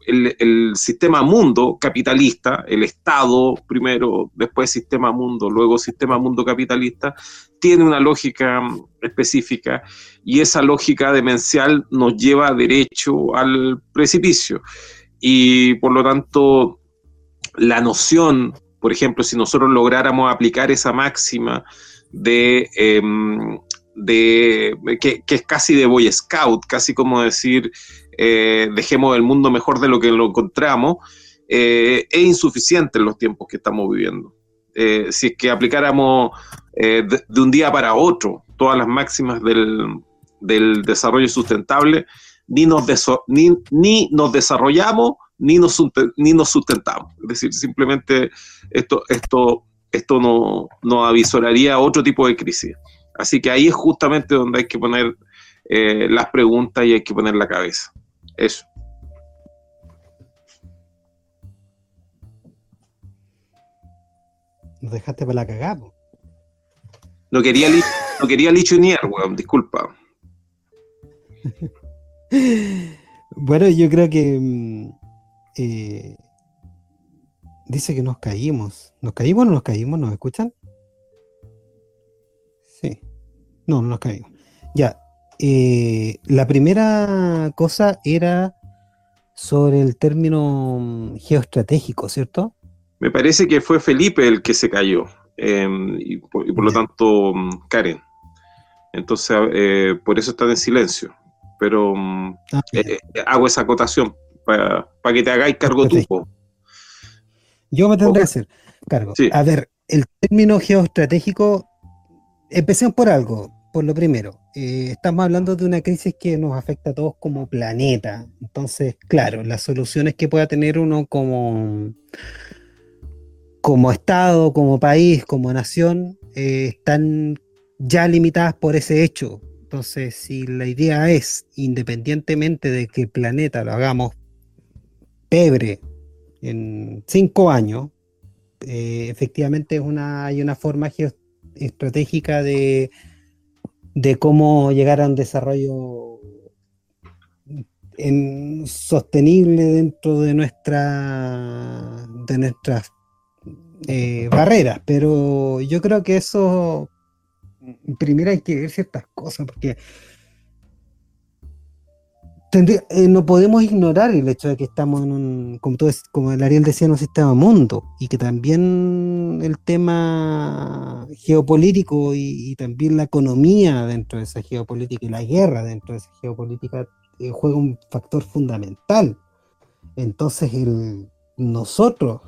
Speaker 8: el, sistema mundo capitalista, el Estado primero, después sistema mundo, luego sistema mundo capitalista, tiene una lógica específica y esa lógica demencial nos lleva derecho al precipicio. Y por lo tanto, la noción, por ejemplo, si nosotros lográramos aplicar esa máxima de... Em, de que, que, es casi de Boy Scout, casi como decir eh, dejemos el mundo mejor de lo que lo encontramos, eh, es insuficiente en los tiempos que estamos viviendo. Eh, si es que aplicáramos de, un día para otro todas las máximas del, desarrollo sustentable, ni nos, ni, ni nos desarrollamos ni nos, ni nos sustentamos. Es decir, simplemente esto, esto, esto no, nos avisoraría otro tipo de crisis. Así que ahí es justamente donde hay que poner las preguntas y hay que poner la cabeza. Eso.
Speaker 3: Nos dejaste para la cagada.
Speaker 8: No quería, no quería Lichunier, weón, disculpa.
Speaker 3: bueno, yo creo que mm, eh, dice que nos caímos. ¿Nos caímos o no nos caímos? ¿Nos escuchan? Sí. No, no nos caímos. Ya, eh, la primera cosa era sobre el término mm, geoestratégico, ¿cierto?
Speaker 8: Me parece que fue Felipe el que se cayó em, y, por, lo tanto mm, Karen. Entonces, eh, por eso están en silencio. Pero mm, ah, eh, hago esa acotación para, que te hagáis cargo tú.
Speaker 3: Yo me tendré que hacer cargo. A ver, el término geoestratégico, empecemos por algo por lo primero, eh, estamos hablando de una crisis que nos afecta a todos como planeta. Entonces, claro, las soluciones que pueda tener uno como, como Estado, como país, como nación, eh, están ya limitadas por ese hecho. Entonces, si la idea es, independientemente de que el planeta lo hagamos pebre en cinco años, eh, efectivamente hay una forma geoestratégica de de cómo llegar a un desarrollo sostenible dentro de nuestra de nuestras eh, barreras. Pero yo creo que eso primero hay que ver ciertas cosas porque eh, no podemos ignorar el hecho de que estamos en un, como, todo, como el Ariel decía, en un sistema mundo y que también el tema geopolítico y, también la economía dentro de esa geopolítica y la guerra dentro de esa geopolítica eh, juega un factor fundamental. Entonces, nosotros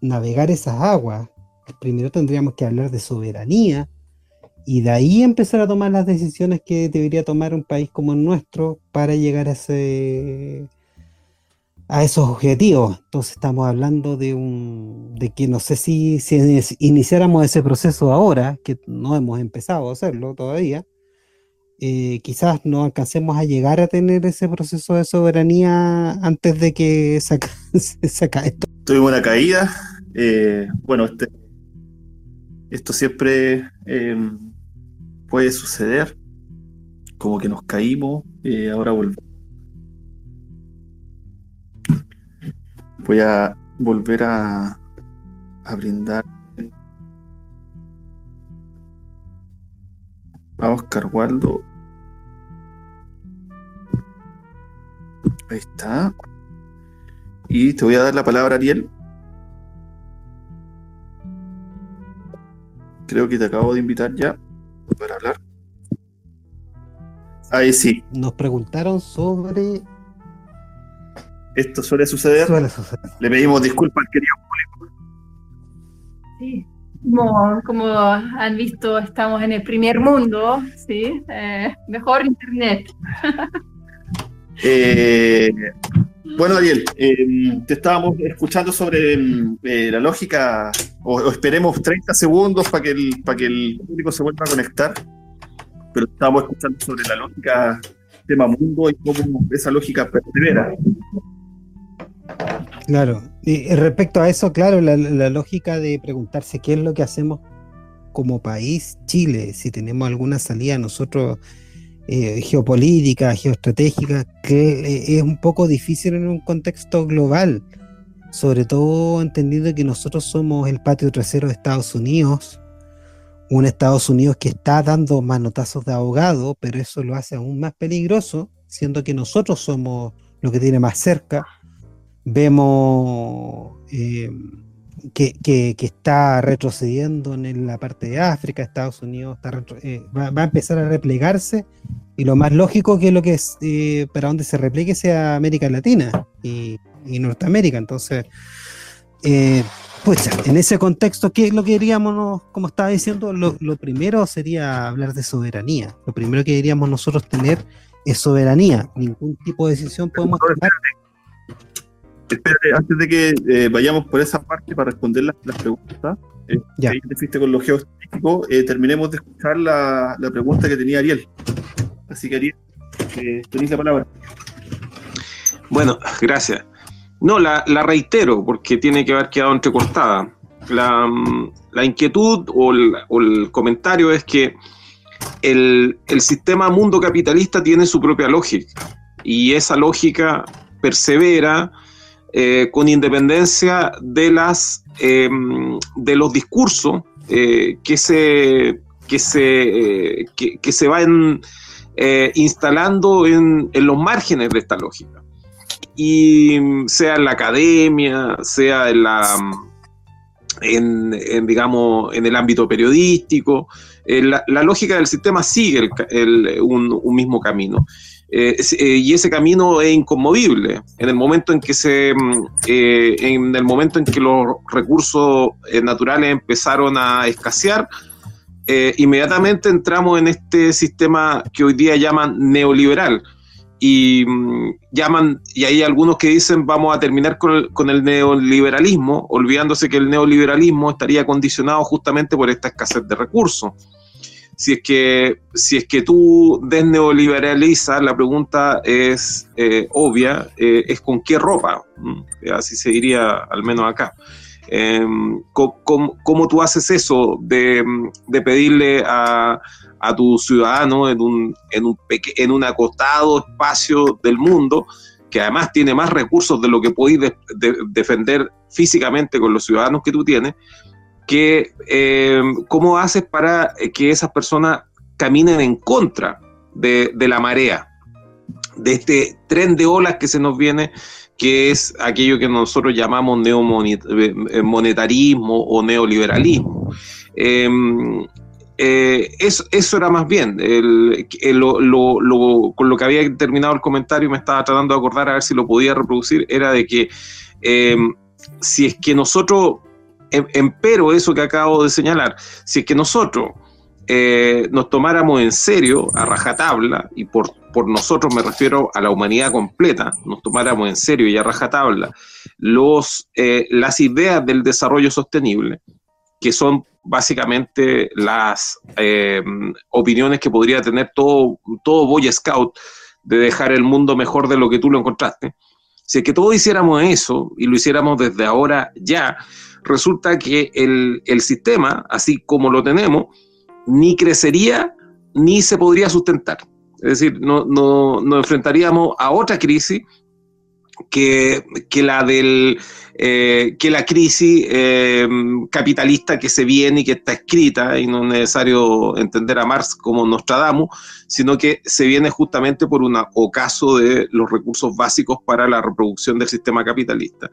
Speaker 3: navegar esas aguas, primero tendríamos que hablar de soberanía, y de ahí empezar a tomar las decisiones que debería tomar un país como el nuestro para llegar a ese a esos objetivos. Entonces estamos hablando de un de que no sé si, si iniciáramos ese proceso ahora, que no hemos empezado a hacerlo todavía, eh, quizás no alcancemos a llegar a tener ese proceso de soberanía antes de que se, se, esto.
Speaker 2: Tuvimos una caída. Eh, bueno, este, esto siempre eh, puede suceder, como que nos caímos, y ahora volvemos. Voy a volver a, a brindar a Oscar Waldo. Ahí está. Y te voy a dar la palabra, Ariel. Creo que te acabo de invitar ya para hablar. Ahí sí.
Speaker 3: Nos preguntaron sobre
Speaker 2: Esto suele suceder.
Speaker 3: Suele suceder.
Speaker 2: Le pedimos disculpas al querido
Speaker 4: Sí. Como, como han visto, estamos en el primer mundo, ¿sí? Eh, mejor internet.
Speaker 2: Eh, bueno, Ariel, eh, te estábamos escuchando sobre mm, eh, la lógica, o, esperemos 30 segundos para que, el, para que el público se vuelva a conectar, pero estábamos escuchando sobre la lógica tema mundo y cómo esa lógica persevera.
Speaker 3: Claro. Y respecto a eso, claro, la, la lógica de preguntarse qué es lo que hacemos como país, Chile, si tenemos alguna salida nosotros eh, geopolítica, geoestratégica, que eh, es un poco difícil en un contexto global, sobre todo entendiendo que nosotros somos el patio trasero de Estados Unidos, un Estados Unidos que está dando manotazos de ahogado, pero eso lo hace aún más peligroso, siendo que nosotros somos lo que tiene más cerca. Vemos eh, que, que- está retrocediendo en la parte de África, Estados Unidos está retro- eh, va, a empezar a replegarse y lo más lógico que lo que es eh, para donde se replegue sea América Latina y, Norteamérica. Entonces, eh, pucha, en ese contexto, ¿qué es lo que diríamos, como estaba diciendo? Lo, lo primero sería hablar de soberanía. Lo primero que deberíamos nosotros tener es soberanía. Ningún tipo de decisión podemos tomar.
Speaker 2: Espérate, antes de que eh, vayamos por esa parte para responder las, las preguntas, eh,
Speaker 3: Ya.
Speaker 2: que ahí te fuiste con lo geoestético, eh, terminemos de escuchar la, la pregunta que tenía Ariel. Así que Ariel, eh, tenéis la palabra.
Speaker 8: Bueno, gracias. No, la, la reitero porque tiene que haber quedado entrecortada. La, la inquietud o el, o el comentario es que el, el sistema mundo capitalista tiene su propia lógica y esa lógica persevera eh, con independencia de las eh, de los discursos eh, que se que se eh, que, se van instalando en, en los márgenes de esta lógica. Y mm, sea en la academia sea en la mm, en, digamos en el ámbito periodístico la, la lógica del sistema sigue el el- un, un mismo camino eh, eh, y ese camino es inconmovible. En el momento en que se, mm, eh, en el momento en que los recursos naturales empezaron a escasear, inmediatamente entramos en este sistema que hoy día llaman neoliberal. Y mm, llaman, y hay algunos que dicen vamos a terminar con el neoliberalismo, olvidándose que el neoliberalismo estaría condicionado justamente por esta escasez de recursos si es que, si es que tú desneoliberalizas, la pregunta es eh, obvia, eh, es con qué ropa, ¿m? así se diría al menos acá. Eh, ¿cómo, cómo- cómo tú haces eso de, de pedirle a, a tu ciudadano en un, en, un en un acotado espacio del mundo, que además tiene más recursos de lo que podéis de- de- defender físicamente con los ciudadanos que tú tienes, que eh, cómo haces para eh, que esas personas caminen en contra de, la marea, de este tren de olas que se nos viene, que es aquello que nosotros llamamos neomonetarismo o neoliberalismo. Eh, eh, eso, eso era más bien, lo- lo- lo- con lo que había terminado el comentario, me estaba tratando de acordar a ver si lo podía reproducir, era de que eh, si es que nosotros em- empero eso que acabo de señalar, si es que nosotros eh, nos tomáramos en serio, a rajatabla, y por, por nosotros me refiero a la humanidad completa, nos tomáramos en serio y a rajatabla los, eh, las ideas del desarrollo sostenible, que son básicamente las eh, opiniones que podría tener todo, todo Boy Scout de dejar el mundo mejor de lo que tú lo encontraste. Si es que todos hiciéramos eso y lo hiciéramos desde ahora ya, resulta que el, el sistema, así como lo tenemos, ni crecería ni se podría sustentar. Es decir, no, no, nos enfrentaríamos a otra crisis que, que la del eh, que la crisis eh, capitalista que se viene y que está escrita, y no es necesario entender a Marx como Nostradamus, sino que se viene justamente por un ocaso de los recursos básicos para la reproducción del sistema capitalista.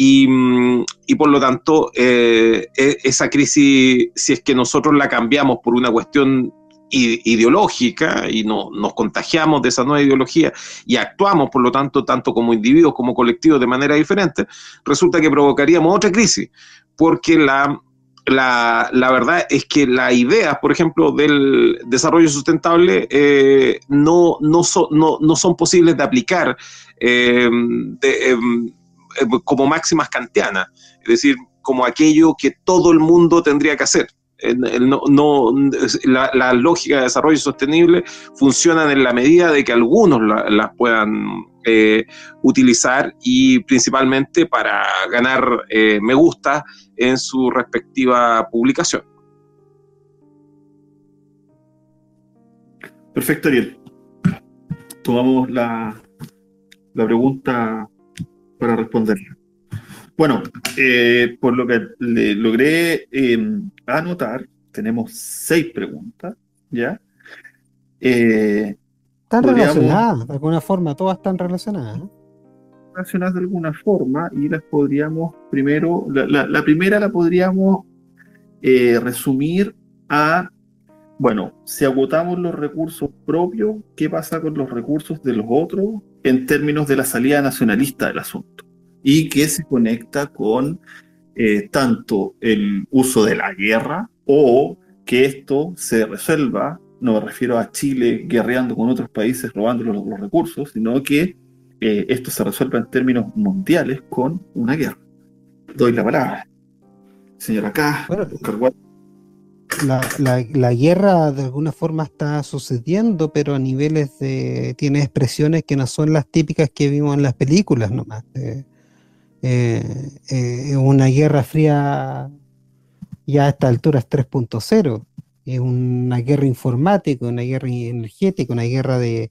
Speaker 8: Y, mm, y por lo tanto, eh, e- esa crisis, si es que nosotros la cambiamos por una cuestión ideológica y no, nos contagiamos de esa nueva ideología y actuamos, por lo tanto, tanto como individuos como colectivos de manera diferente, resulta que provocaríamos otra crisis, porque la, la, verdad es que las ideas, por ejemplo, del desarrollo sustentable eh, no, no, no, son posibles de aplicar eh, em, em, como máximas kantianas, es decir, como aquello que todo el mundo tendría que hacer. No, la, lógica de desarrollo sostenible funciona en la medida de que algunos las puedan eh, utilizar y principalmente para ganar me gusta en su respectiva publicación.
Speaker 2: Perfecto, Ariel. Tomamos la, la pregunta para responderla. Bueno, eh, por lo que le logré em, anotar, tenemos seis preguntas, ¿ya?
Speaker 3: Eh, están relacionadas, de alguna forma, todas están relacionadas
Speaker 2: relacionadas de alguna forma y las podríamos primero, la, primera la podríamos eh, resumir a, bueno, si agotamos los recursos propios, ¿qué pasa con los recursos de los otros en términos de la salida nacionalista del asunto? Y que se conecta con eh, tanto el uso de la guerra o que esto se resuelva, no me refiero a Chile guerreando con otros países robando los recursos, sino que eh, esto se resuelva en términos mundiales con una guerra. Doy la palabra. Señor acá,
Speaker 3: la, la, guerra de alguna forma está sucediendo, pero a niveles de. tiene expresiones que no son las típicas que vimos en las películas nomás. Eh, eh, una guerra fría ya a esta altura es 3.0. Es una guerra informática, una guerra energética, una guerra de,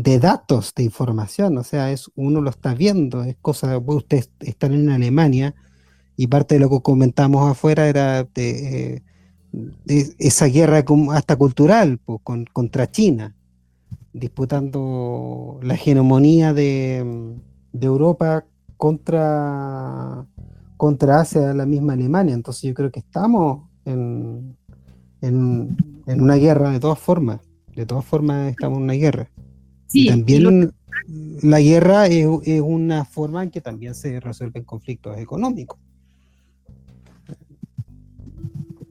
Speaker 3: de datos, de información, o sea, es uno lo está viendo, es cosa, ustedes están en Alemania y parte de lo que comentamos afuera era de, esa guerra hasta cultural con, contra China, disputando la hegemonía de, Europa contra, contra Asia, la misma Alemania, entonces yo creo que estamos en, en, en una guerra de todas formas, de todas formas estamos en una guerra. También la guerra es, una forma en que también se resuelven conflictos económicos.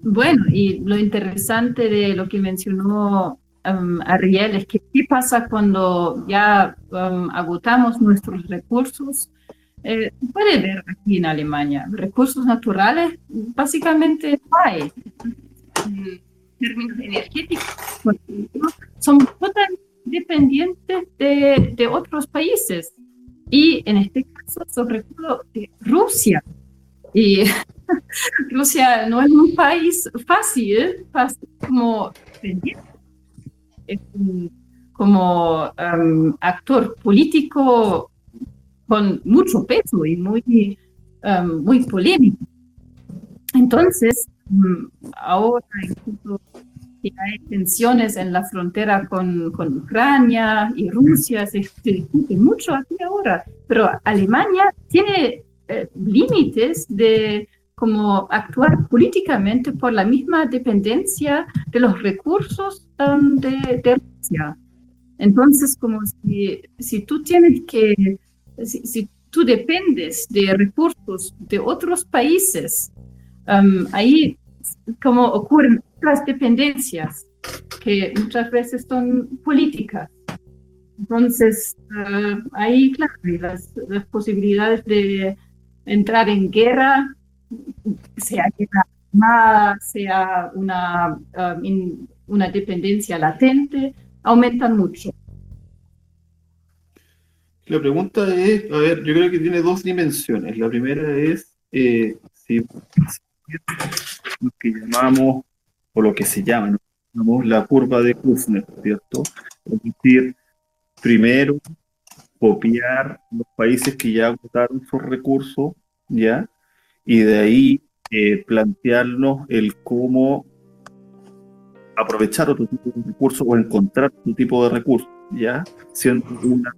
Speaker 4: Bueno, y lo interesante de lo que mencionó um, Ariel es que qué pasa cuando ya um, agotamos nuestros recursos. Eh, puede ver aquí en Alemania, recursos naturales básicamente hay. En términos energéticos, son totalmente dependientes de, de otros países. Y en este caso, sobre todo de Rusia. Y Rusia no es un país fácil, como um, actor político con mucho peso y muy, um, muy polémico. Entonces, um, ahora hay tensiones en la frontera con, con Ucrania y Rusia, se, discute mucho aquí ahora, pero Alemania tiene eh, límites de cómo actuar políticamente por la misma dependencia de los recursos de, de, Rusia. Entonces, como si, si tú tienes que, si, si, tú dependes de recursos de otros países, um, ahí como ocurren otras dependencias que muchas veces son políticas. Entonces, uh, ahí, claro, las, las, posibilidades de entrar en guerra, sea guerra armada, sea una, uh, una dependencia latente, aumentan mucho.
Speaker 2: La pregunta es, a ver, yo creo que tiene dos dimensiones. La primera es eh, si, lo que llamamos, o lo que se llama, la curva de Kuffner, ¿cierto? Decir, primero copiar los países que ya agotaron sus recursos, ¿ya? Y de ahí eh, plantearnos el cómo aprovechar otro tipo de recursos o encontrar otro tipo de recursos, ¿ya? Siendo una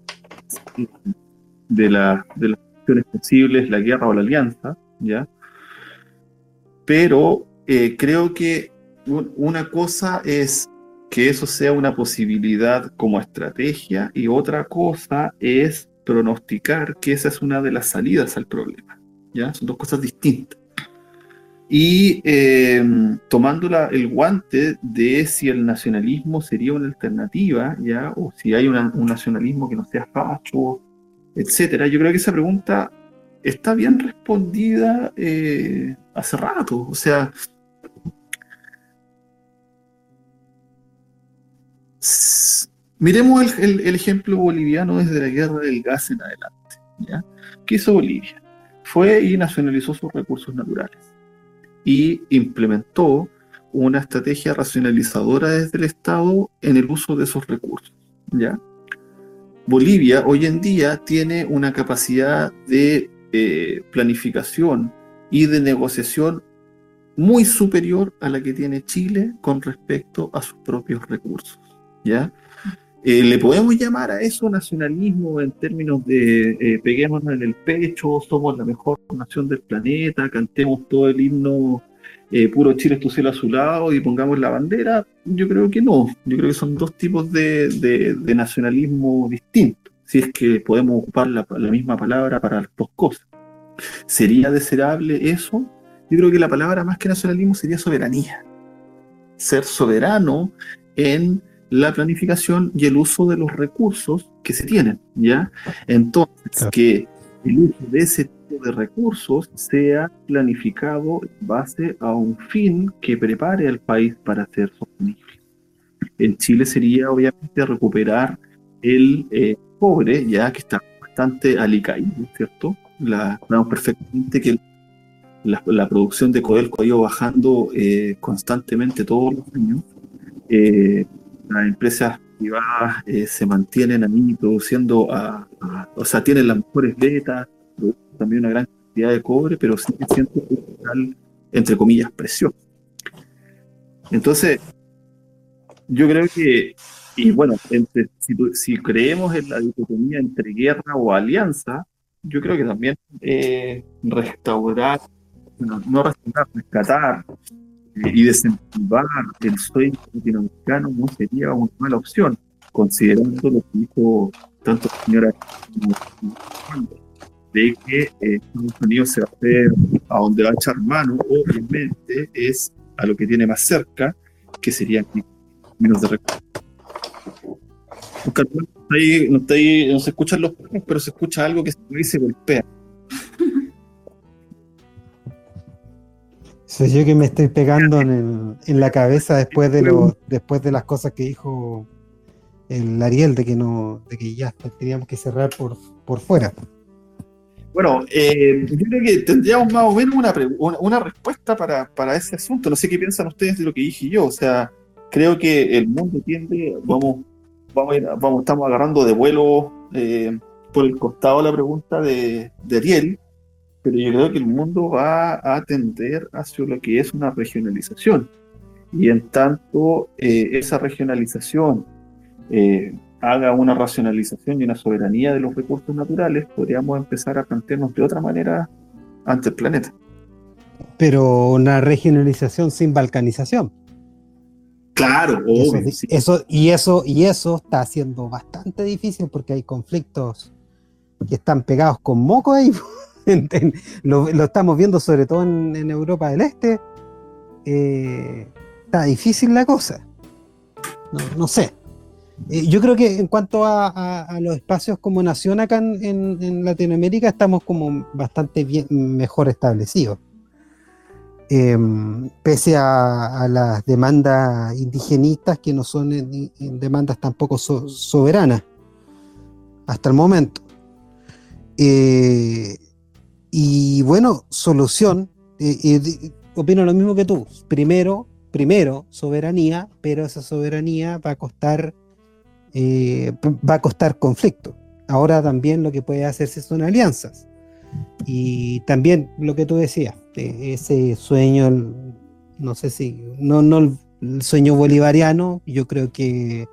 Speaker 2: de, la, de las opciones posibles la guerra o la alianza, ¿ya? pero eh, creo que una cosa es que eso sea una posibilidad como estrategia y otra cosa es pronosticar que esa es una de las salidas al problema. ¿ya? Son dos cosas distintas. Y eh, tomando la- el guante de si el nacionalismo sería una alternativa, ¿ya? o si hay una- un nacionalismo que no sea facho, etcétera, yo creo que esa pregunta está bien respondida eh, hace rato. O sea, miremos el, ejemplo boliviano desde la guerra del gas en adelante. ¿Qué hizo Bolivia? Fue y nacionalizó sus recursos naturales y implementó una estrategia racionalizadora desde el Estado en el uso de esos recursos. Bolivia hoy en día tiene una capacidad de eh, planificación y de negociación muy superior a la que tiene Chile con respecto a sus propios recursos. ¿Ya? Eh, ¿Le podemos llamar a eso nacionalismo en términos de eh, peguémonos en el pecho, somos la mejor nación del planeta, cantemos todo el himno eh, puro Chile es tu cielo azulado y pongamos la bandera? Yo creo que no. Yo creo que son dos tipos de, de- de nacionalismo distintos, si es que podemos ocupar la, la misma palabra para las dos cosas. ¿Sería deseable eso? Yo creo que la palabra más que nacionalismo sería soberanía. Ser soberano en la planificación y el uso de los recursos que se tienen, ¿ya? Entonces,
Speaker 3: Claro.
Speaker 2: que el uso de ese tipo de recursos sea planificado en base a un fin que prepare al país para ser sostenible. En Chile sería, obviamente, recuperar el eh, cobre, ya que está bastante alicaído, ¿cierto? La, sabemos perfectamente que la, la producción de Codelco ha ido bajando eh, constantemente todos los años. Eh, las empresas privadas eh, se mantienen ahí produciendo, o sea, tienen las mejores producen también una gran cantidad de cobre, pero sigue siendo un metal, entre comillas, precioso. Entonces, yo creo que, y bueno, entre- si, si creemos en la dicotomía entre guerra o alianza, yo creo que también eh, restaurar, no, no restaurar, rescatar y desincentivar el sueño latinoamericano no sería una mala opción, considerando lo que dijo tanto la señora de que eh, Estados Unidos se va a hacer a donde va a echar mano, obviamente, es a lo que tiene más cerca, que serían menos de recursos. No ahí- no, está ahí- no se escuchan los perros, pero se escucha algo que se se golpea.
Speaker 3: Soy yo que me estoy pegando en, el- en la cabeza después de lo, después de las cosas que dijo el Ariel de que no, de que ya teníamos que cerrar por, por fuera.
Speaker 2: Bueno, eh, yo creo que tendríamos más o menos una, una, respuesta para, para ese asunto. No sé qué piensan ustedes de lo que dije yo. O sea, creo que el mundo tiende, vamos, vamos, vamos estamos agarrando de vuelo eh, por el costado la pregunta de, de Ariel, pero yo creo que el mundo va a tender hacia lo que es una regionalización. Y en tanto eh, esa regionalización eh, haga una racionalización y una soberanía de los recursos naturales, podríamos empezar a plantearnos de otra manera ante el planeta.
Speaker 3: Pero una regionalización sin balcanización.
Speaker 2: Claro, obvio, sí.
Speaker 3: eso- y eso y eso está siendo bastante difícil porque hay conflictos que están pegados con moco ahí. Lo, estamos viendo sobre todo en, Europa del Este. Eh, está difícil la cosa. No, no sé. Eh, yo creo que en cuanto a, los espacios como nación acá en, Latinoamérica estamos como bastante bien, mejor establecidos. Em, pese a, las demandas indigenistas que no son en- demandas tampoco so- soberanas hasta el momento. Eh, y bueno, solución, eh, eh, opino lo mismo que tú. Primero, primero soberanía, pero esa soberanía va a costar, eh, va a costar conflicto. Ahora también lo que puede hacerse son alianzas. Y también lo que tú decías, ese sueño, no sé si, no, no el sueño bolivariano, yo creo que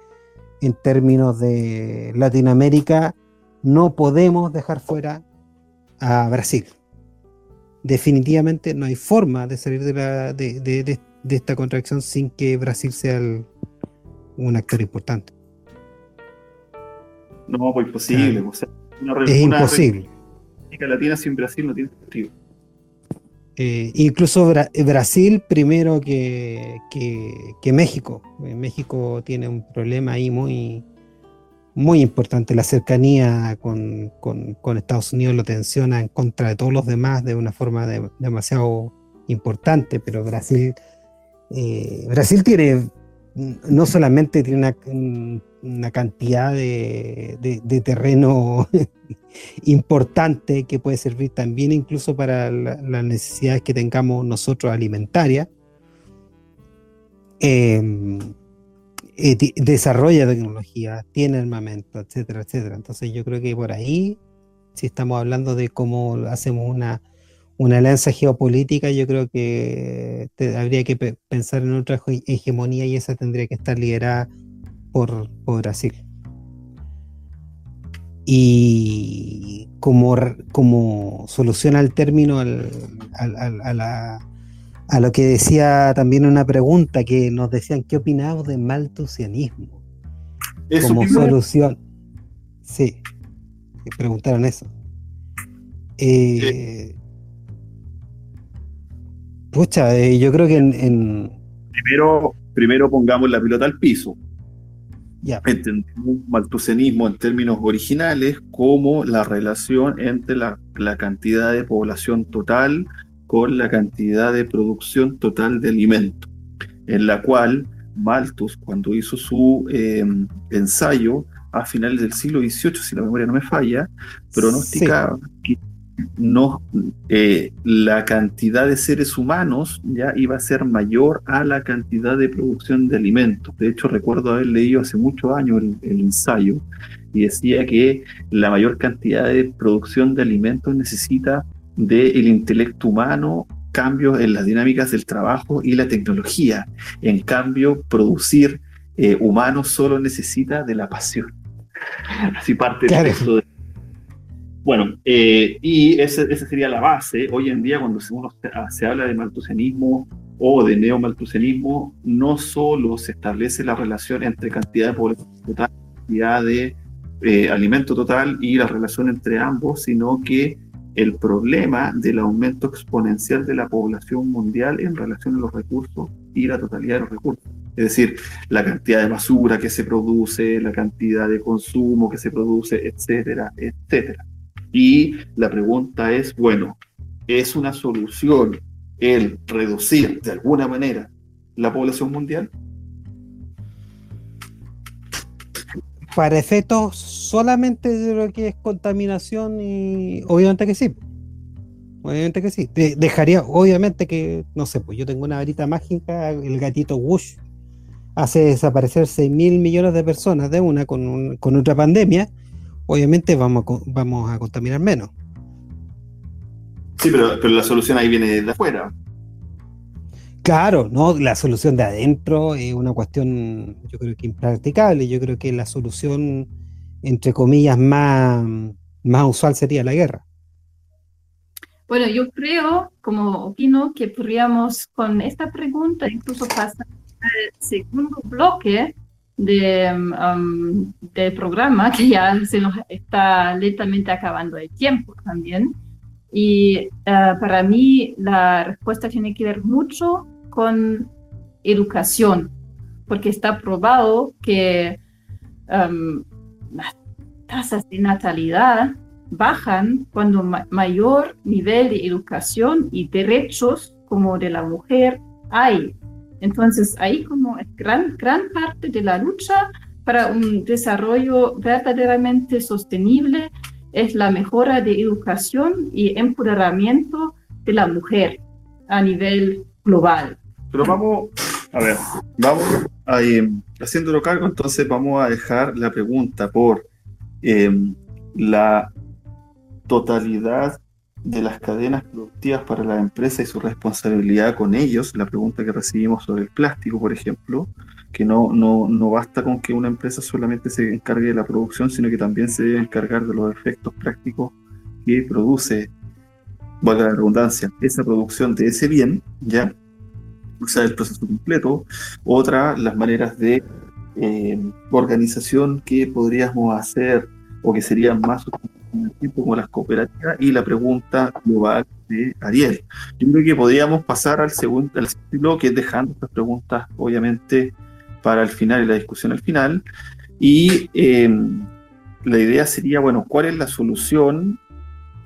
Speaker 3: en términos de Latinoamérica no podemos dejar fuera a Brasil. Definitivamente no hay forma de salir de, la, de, de- de- de esta contracción sin que Brasil sea el, un actor importante.
Speaker 2: No, pues imposible. O sea, una
Speaker 3: Es
Speaker 2: una
Speaker 3: imposible.
Speaker 2: América Latina sin Brasil no tiene sentido.
Speaker 3: Eh, incluso Bra- Brasil primero que, que- que México. Eh, México tiene un problema ahí muy, muy importante. La cercanía con, con- Estados Unidos lo tensiona en contra de todos los demás de una forma de- demasiado importante, pero Brasil, eh, Brasil tiene, no solamente tiene una, cantidad de terreno importante que puede servir también incluso para la- las necesidades que tengamos nosotros alimentarias. Eh, eh, desarrolla tecnología, tiene armamento, etcétera, etcétera. Entonces yo creo que por ahí, si estamos hablando de cómo hacemos una, una alianza geopolítica, yo creo que habría que pe- pensar en otra hege- hegemonía y esa tendría que estar liderada por, por Brasil. Y como, como solución al término al- al- al- a, la- a lo que decía también una pregunta que nos decían, ¿qué opinamos de maltusianismo?
Speaker 2: Eso
Speaker 3: como
Speaker 2: mismo,
Speaker 3: solución. Sí, me preguntaron eso. Eh, pucha, eh, yo creo que en, en-
Speaker 2: primero, primero pongamos la pelota al piso.
Speaker 3: ya,
Speaker 2: Entendemos maltusianismo en términos originales como la relación entre la, la cantidad de población total con la cantidad de producción total de alimento, en la cual Malthus, cuando hizo su eh, ensayo a finales del siglo XVIII, si la memoria no me falla, pronosticaba que no, eh, la cantidad de seres humanos ya iba a ser mayor a la cantidad de producción de alimentos. De hecho, recuerdo haber leído hace muchos años el, el ensayo y decía que la mayor cantidad de producción de alimentos necesita del intelecto humano, cambios en las dinámicas del trabajo y la tecnología. En cambio, producir eh, humanos solo necesita de la pasión. Así parte
Speaker 3: Claro.
Speaker 2: de bueno, eh, y esa sería la base. Hoy en día, cuando se- uno se, ah, se habla de maltusianismo o de neomaltusianismo, no solo se establece la relación entre cantidad de población total, cantidad de eh, alimento total y la relación entre ambos, sino que el problema del aumento exponencial de la población mundial en relación a los recursos y la totalidad de los recursos. Es decir, la cantidad de basura que se produce, la cantidad de consumo que se produce, etcétera, etcétera. Y la pregunta es, bueno, ¿es una solución el reducir de alguna manera la población mundial?
Speaker 3: Para efectos solamente de lo que es contaminación y obviamente que sí. Obviamente que sí. De- dejaría, obviamente que, no sé, pues yo tengo una varita mágica, el gatito Wush hace desaparecer 6 mil millones de personas de una con, con otra pandemia, obviamente vamos a, vamos a contaminar menos.
Speaker 2: Sí, pero, pero la solución ahí viene de afuera.
Speaker 3: Claro, no, la solución de adentro es una cuestión, yo creo que impracticable. Yo creo que la solución, entre comillas, más, más usual sería la guerra.
Speaker 4: Bueno, yo creo, como opino, que podríamos con esta pregunta incluso pasar al segundo bloque de, um, del programa, que ya se nos está lentamente acabando el tiempo también. Y uh, para mí la respuesta tiene que ver mucho con educación, porque está probado que um, las tasas de natalidad bajan cuando ma mayor nivel de educación y derechos como de la mujer hay. Entonces, ahí como gran, gran parte de la lucha para un desarrollo verdaderamente sostenible es la mejora de educación y empoderamiento de la mujer a nivel global.
Speaker 2: Pero vamos, a ver, vamos a, eh, haciéndolo cargo, entonces vamos a dejar la pregunta por eh, la totalidad de las cadenas productivas para la empresa y su responsabilidad con ellos, la pregunta que recibimos sobre el plástico, por ejemplo, que no, no, no basta con que una empresa solamente se encargue de la producción, sino que también se debe encargar de los efectos prácticos que produce, valga la redundancia, esa producción de ese bien, ¿ya? Sea, el proceso completo. Otra, las maneras de eh, organización que podríamos hacer o que sería más como las cooperativas y la pregunta global de Ariel. Yo creo que podríamos pasar al segundo al que es dejando estas preguntas obviamente para el final y la discusión al final y eh, la idea sería bueno cuál es la solución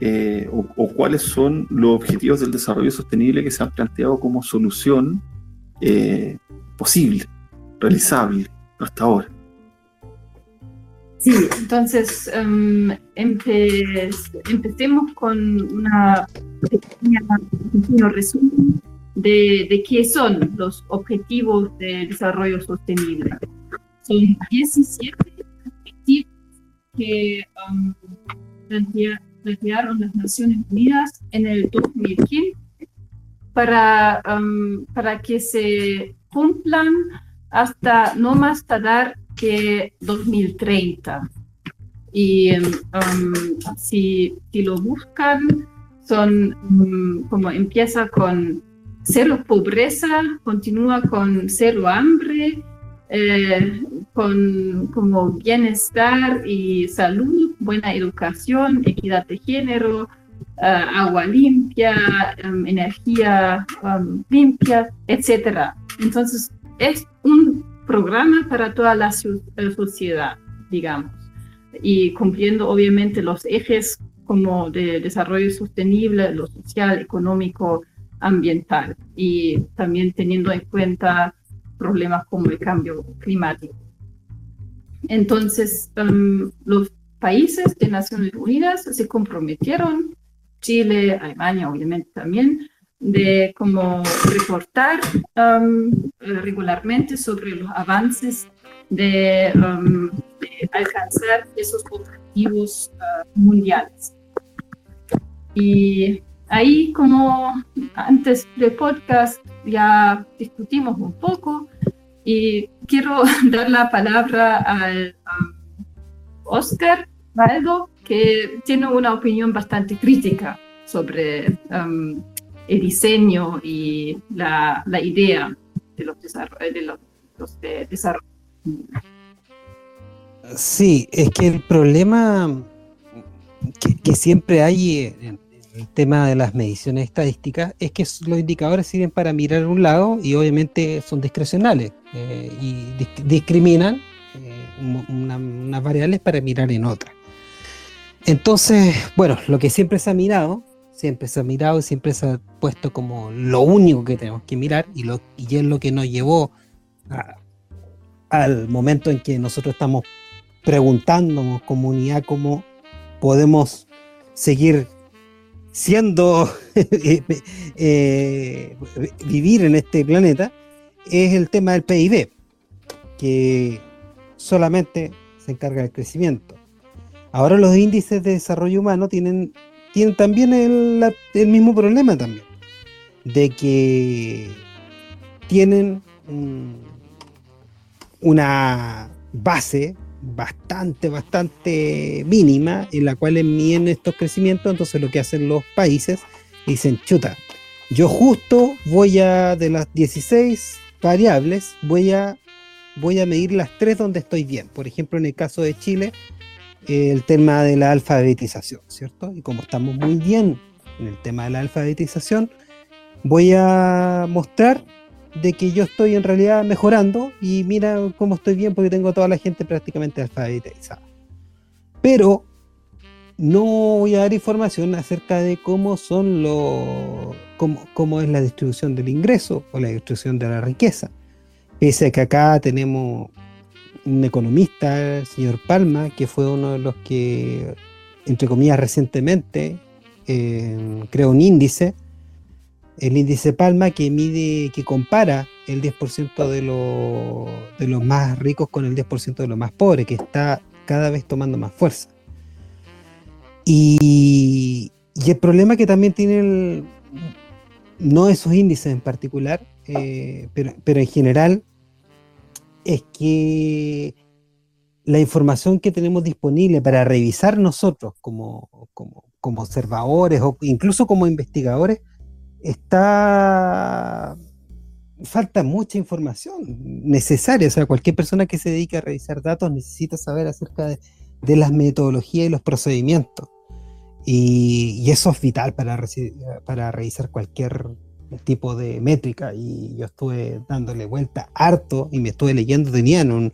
Speaker 2: eh, o, cuáles son los objetivos del desarrollo sostenible que se han planteado como solución eh, posible, realizable hasta ahora.
Speaker 4: Sí, entonces um, empecemos con una pequeña, un pequeño resumen de, de, qué son los objetivos de desarrollo sostenible. Son 17 objetivos que um, plantearon las Naciones Unidas en el 2015 para, um, para que se cumplan hasta no más tardar que 2030. Y um, si, si, lo buscan, son um, como empieza con cero pobreza, continúa con cero hambre, eh, con como bienestar y salud, buena educación, equidad de género, uh, agua limpia, um, energía um, limpia, etc. Entonces, es un programa para toda la sociedad, digamos, y cumpliendo obviamente los ejes como de desarrollo sostenible, lo social, económico, ambiental, y también teniendo en cuenta problemas como el cambio climático. Entonces, um, los países de Naciones Unidas se comprometieron, Chile, Alemania obviamente también, de como reportar um, regularmente sobre los avances de, um, alcanzar esos objetivos uh, mundiales. Y ahí, como antes del podcast ya discutimos un poco, y quiero dar la palabra al um, Oscar Valdo, que tiene una opinión bastante crítica sobre el diseño y la, la, idea de los, de los, de desarrollo.
Speaker 3: Sí, es que el problema que, que siempre hay en, tema de las mediciones estadísticas es que los indicadores sirven para mirar un lado y obviamente son discrecionales eh, y discriminan eh, unas variables para mirar en otras. Entonces, bueno, lo que siempre se ha mirado, siempre se ha mirado y siempre se ha puesto como lo único que tenemos que mirar y es lo que nos llevó al momento en que nosotros estamos preguntándonos comunidad cómo podemos seguir siendo eh, vivir en este planeta es el tema del PIB, que solamente se encarga del crecimiento. Ahora los índices de desarrollo humano tienen, tienen también el, el mismo problema también, de que tienen una base bastante, bastante mínima en la cual miden estos crecimientos, entonces lo que hacen los países dicen, chuta, yo justo voy a, de las 16 variables, voy a, voy a medir las tres donde estoy bien. Por ejemplo, en el caso de Chile, el tema de la alfabetización, ¿cierto? Y como estamos muy bien en el tema de la alfabetización, voy a mostrar de que yo estoy en realidad mejorando y mira cómo estoy bien porque tengo toda la gente prácticamente alfabetizada. Pero no voy a dar información acerca de cómo son los cómo, cómo es la distribución del ingreso o la distribución de la riqueza. Pese a que acá tenemos un economista, el señor Palma, que fue uno de los que, entre comillas, recientemente eh, creó un índice el índice Palma que mide, que compara el 10% de, de los más ricos con el 10% de los más pobres, que está cada vez tomando más fuerza. Y, el problema que también tienen, no esos índices en particular, eh, pero, pero en general, es que la información que tenemos disponible para revisar nosotros como, como, como observadores o incluso como investigadores está falta mucha información necesaria. O sea, cualquier persona que se dedique a revisar datos necesita saber acerca de, las metodologías y los procedimientos. Y, y eso es vital para, para revisar cualquier tipo de métrica. Y yo estuve dándole vuelta harto y me estuve leyendo, tenían un,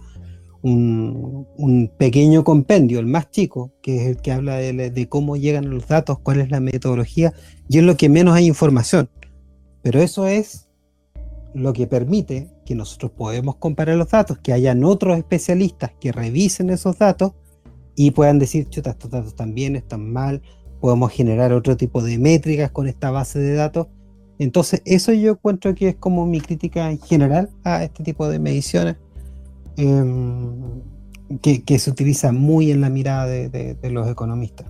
Speaker 3: un, pequeño compendio, el más chico, que es el que habla de, de, cómo llegan los datos, cuál es la metodología, y es lo que menos hay información. Pero eso es lo que permite que nosotros podemos comparar los datos, que hayan otros especialistas que revisen esos datos y puedan decir, chuta, estos datos están bien, están mal, podemos generar otro tipo de métricas con esta base de datos. Entonces, eso yo encuentro que es como mi crítica en general a este tipo de mediciones, eh, que, se utiliza muy en la mirada de, los economistas.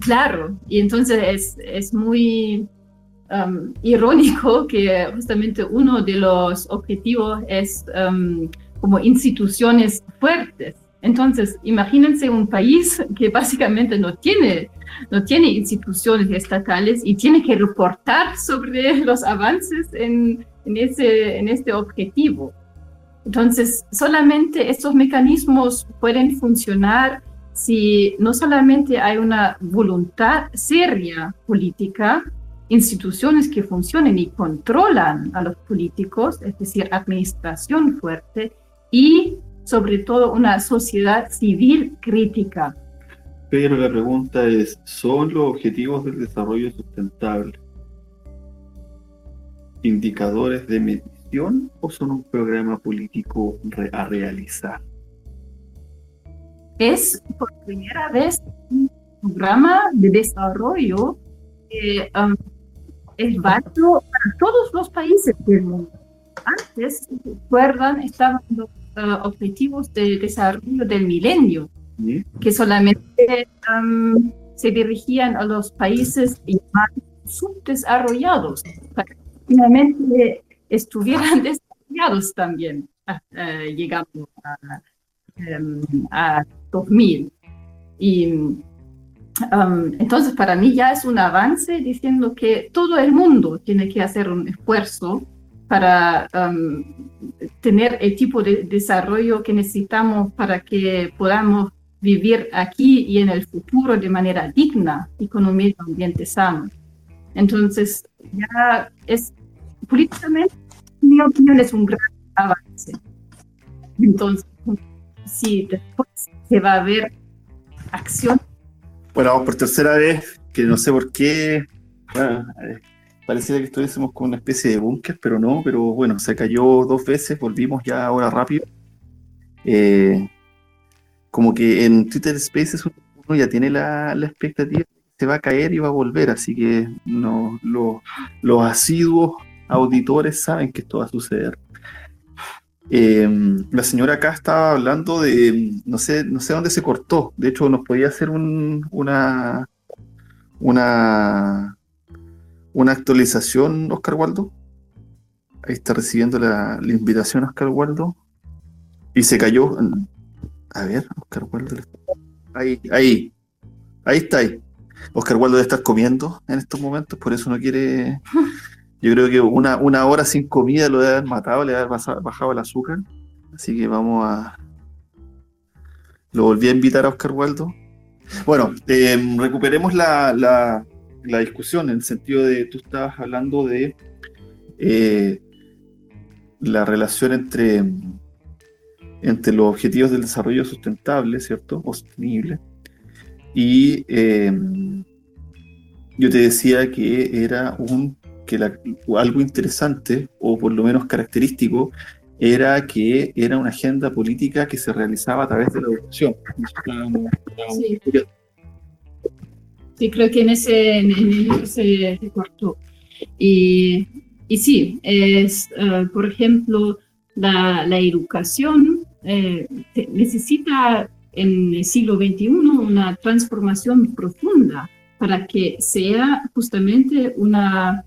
Speaker 4: Claro, y entonces es, es muy um, irónico que justamente uno de los objetivos es um, como instituciones fuertes entonces, imagínense un país que básicamente no tiene, no tiene instituciones estatales y tiene que reportar sobre los avances en, en, ese, en este objetivo. Entonces, solamente estos mecanismos pueden funcionar si no solamente hay una voluntad seria política, instituciones que funcionen y controlan a los políticos, es decir, administración fuerte, y sobre todo una sociedad civil crítica.
Speaker 2: Pero la pregunta es, ¿son los objetivos del desarrollo sustentable indicadores de o son un programa político a realizar?
Speaker 4: Es por primera vez un programa de desarrollo que um, es válido para todos los países del mundo. Antes, recuerdan, estaban los uh, objetivos de desarrollo del milenio, ¿Sí? que solamente um, se dirigían a los países más subdesarrollados, finalmente estuvieran desarrollados también, uh, llegando a, um, a 2000. Y um, entonces para mí ya es un avance diciendo que todo el mundo tiene que hacer un esfuerzo para um, tener el tipo de desarrollo que necesitamos para que podamos vivir aquí y en el futuro de manera digna y con un medio ambiente sano. Entonces, ya es políticamente, mi opinión, es un gran avance. Entonces, sí, después se va a ver acción.
Speaker 2: Bueno, vamos por tercera vez, que no sé por qué. Bueno, pareciera que estuviésemos con una especie de búnker, pero no, pero bueno, se cayó dos veces, volvimos ya ahora rápido. Eh, como que en Twitter Spaces uno ya tiene la, la expectativa de que se va a caer y va a volver, así que no, lo, los asiduos auditores saben que esto va a suceder. Eh, la señora acá estaba hablando de, no sé, no sé dónde se cortó, de hecho nos podía hacer un, una, una una actualización, Oscar Waldo. Ahí está recibiendo la, la, invitación, Oscar Waldo. Y se cayó. A ver, Oscar Waldo. Ahí, ahí. Ahí está ahí. Oscar Waldo debe estar comiendo en estos momentos, por eso no quiere. Yo creo que una, una hora sin comida lo debe haber matado, le debe haber bajado el azúcar. Así que vamos a. Lo volví a invitar a Oscar Waldo. Bueno, eh, recuperemos la, la, la discusión, en el sentido de, tú estabas hablando de eh, la relación entre, entre los objetivos del desarrollo sustentable, ¿cierto? Sostenible. Y eh, yo te decía que era un que la, algo interesante, o por lo menos característico, era que era una agenda política que se realizaba a través de la educación.
Speaker 4: Sí. Sí, creo que en ese, en ese se, se cortó. Y, y, sí, es, uh, por ejemplo, la, la educación eh, necesita en el siglo XXI una transformación profunda para que sea justamente una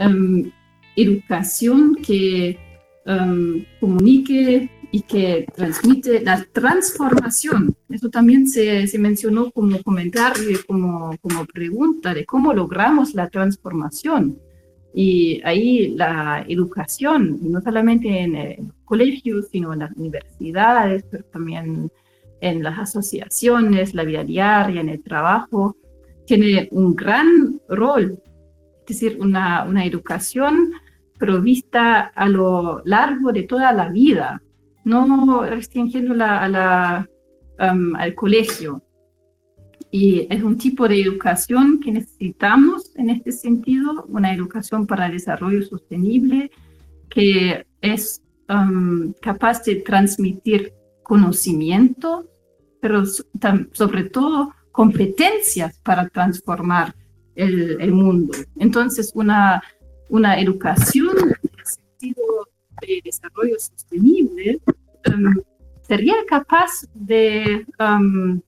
Speaker 4: um, educación que um, comunique y que transmite la transformación. Eso también se, se mencionó como comentario, como, como pregunta de cómo logramos la transformación. Y ahí la educación, no solamente en el colegio, sino en las universidades, pero también en las asociaciones, la vida diaria, en el trabajo, tiene un gran rol. Es decir, una, una educación provista a lo largo de toda la vida, no restringiéndola a la, um, al colegio. Y es un tipo de educación que necesitamos en este sentido, una educación para el desarrollo sostenible que es um, capaz de transmitir conocimiento, pero sobre todo competencias para transformar el, mundo. Entonces, una, una educación en el sentido de desarrollo sostenible um, sería capaz de um,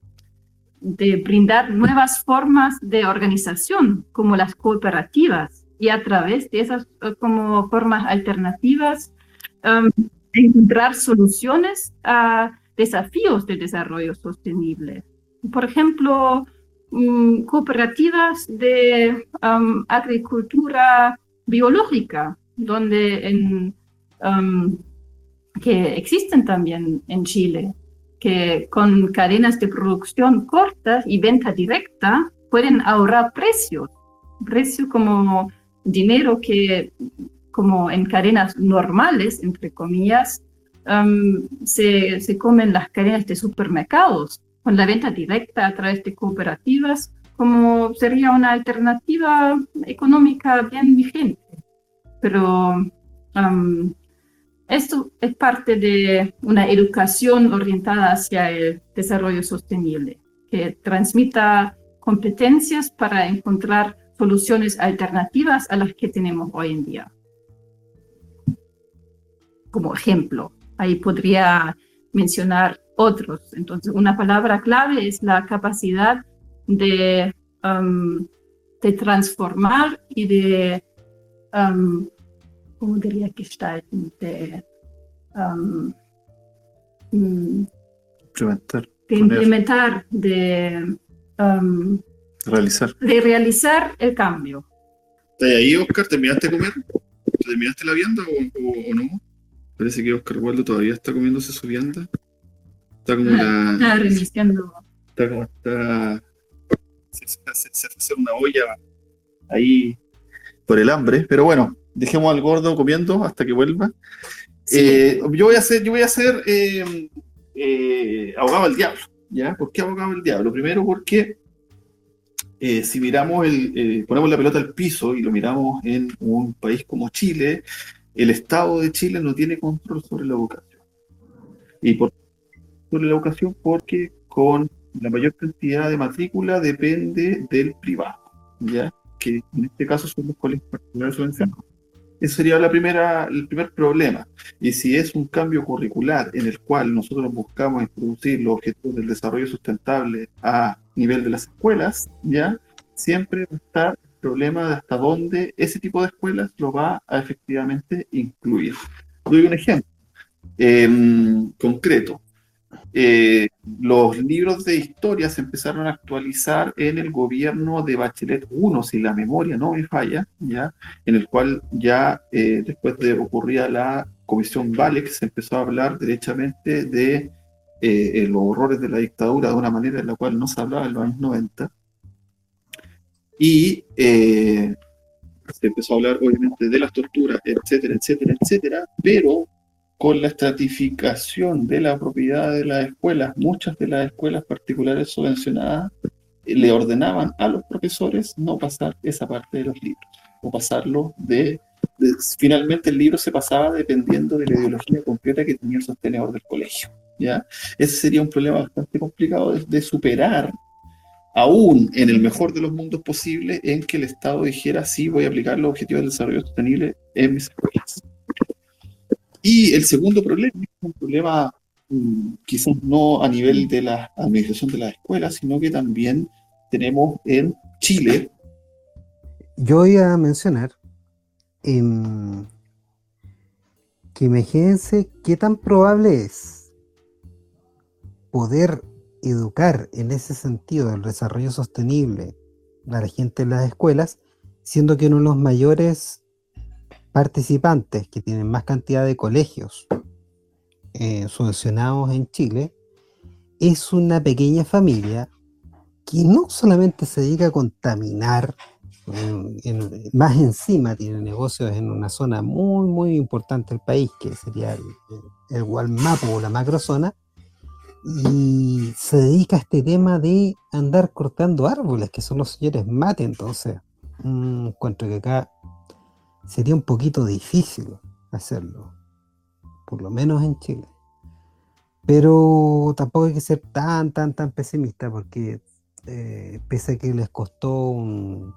Speaker 4: de brindar nuevas formas de organización, como las cooperativas, y a través de esas eh, como formas alternativas, um, encontrar soluciones a desafíos de desarrollo sostenible. Por ejemplo, um, cooperativas de um, agricultura biológica, donde en, que existen también en Chile que con cadenas de producción cortas y venta directa pueden ahorrar precios, precio como dinero que como en cadenas normales, entre comillas, um, se, se comen las cadenas de supermercados. Con la venta directa a través de cooperativas, como sería una alternativa económica bien vigente. Pero esto es parte de una educación orientada hacia el desarrollo sostenible, que transmita competencias para encontrar soluciones alternativas a las que tenemos hoy en día. Como ejemplo, ahí podría mencionar otros. Entonces, una palabra clave es la capacidad de, um, de transformar y de um, ¿cómo diría que está? De, um,
Speaker 5: implementar.
Speaker 4: De implementar, de um,
Speaker 5: realizar.
Speaker 4: De realizar el cambio.
Speaker 2: ¿Estás ahí, Oscar? ¿Terminaste de comer? ¿Terminaste la vianda o, no? Parece que Oscar Waldo todavía está comiéndose su vianda. Está como la.
Speaker 4: Está reiniciando.
Speaker 2: Está como está. Se, se, se hace una olla ahí por el hambre, pero bueno, dejemos al gordo comiendo hasta que vuelva. Eh, yo voy a ser, yo voy a ser eh, eh, abogado del diablo. ¿ya? ¿Por qué abogado del diablo? Primero porque si miramos el, ponemos la pelota al piso y lo miramos en un país como Chile, el Estado de Chile no tiene control sobre la educación. ¿Y por sobre la educación? Porque con la mayor cantidad de matrícula depende del privado, ¿ya? que en este caso son los colegios particulares subvencionados. Ese sería la primera, el primer problema. Y si es un cambio curricular en el cual nosotros buscamos introducir los objetivos del desarrollo sustentable a nivel de las escuelas, ya siempre va a estar el problema de hasta dónde ese tipo de escuelas lo va a efectivamente incluir. Doy un ejemplo em, concreto. Eh, los libros de historia se empezaron a actualizar en el gobierno de Bachelet 1, si la memoria no me falla, ¿ya? en el cual ya eh, después de ocurrir la comisión Valek se empezó a hablar derechamente de eh, los horrores de la dictadura de una manera en la cual no se hablaba en los años 90. Y se empezó a hablar obviamente de las torturas, etcétera, etcétera, etcétera, pero con la estratificación de la propiedad de las escuelas, muchas de las escuelas particulares subvencionadas eh, le ordenaban a los profesores no pasar esa parte de los libros, o pasarlo de, Finalmente el libro se pasaba dependiendo de la ideología concreta que tenía el sostenedor del colegio. ¿ya? Ese sería un problema bastante complicado de, de superar, aún en el mejor de los mundos posible, en que el Estado dijera, sí, voy a aplicar los objetivos del desarrollo sostenible en mis escuelas. Y el segundo problema es un problema mm, quizás no a nivel de la administración de las escuelas, sino que también tenemos en Chile.
Speaker 3: Yo voy a mencionar em, que imagínense qué tan probable es poder educar en ese sentido del desarrollo sostenible a la gente en las escuelas, siendo que uno de los mayores participantes que tienen más cantidad de colegios eh, subvencionados en Chile es una pequeña familia que no solamente se dedica a contaminar, en- en- más encima tiene negocios en una zona muy, muy importante del país, que sería el, el o la macrozona, y se dedica a este tema de andar cortando árboles, que son los señores mate, entonces mm, encuentro que acá sería un poquito difícil hacerlo, por lo menos en Chile. Pero tampoco hay que ser tan, tan, tan pesimista, porque eh, pese a que les costó un,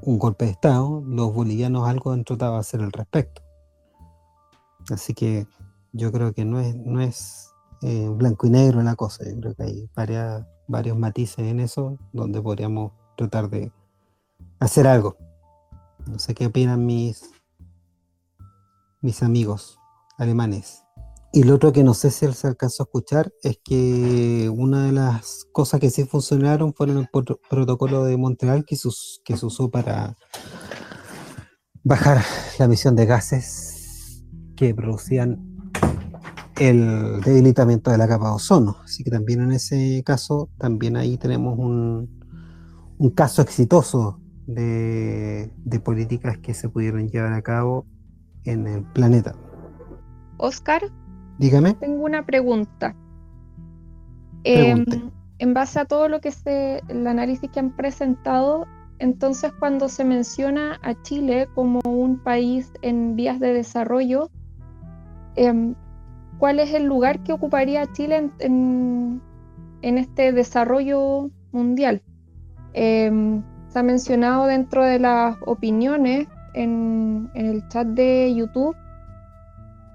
Speaker 3: golpe de Estado, los bolivianos algo han tratado de hacer al respecto. Así que yo creo que no es, no es eh, blanco y negro la cosa, yo creo que hay varios matices en eso donde podríamos tratar de hacer algo. No sé qué opinan mis, mis amigos alemanes. Y lo otro que no sé si se alcanzó a escuchar es que una de las cosas que sí funcionaron fueron el pro- protocolo de Montreal que, sus- que se usó para bajar la emisión de gases que producían el debilitamiento de la capa de ozono. Así que también en ese caso, también ahí tenemos un, un caso exitoso de, de políticas que se pudieron llevar a cabo en el planeta.
Speaker 6: Oscar,
Speaker 3: Dígame.
Speaker 6: tengo una pregunta. Em, en base a todo lo que se, el análisis que han presentado, entonces cuando se menciona a Chile como un país en vías de desarrollo, em, ¿cuál es el lugar que ocuparía Chile en, en- en este desarrollo mundial? Em, se ha mencionado dentro de las opiniones en, el chat de YouTube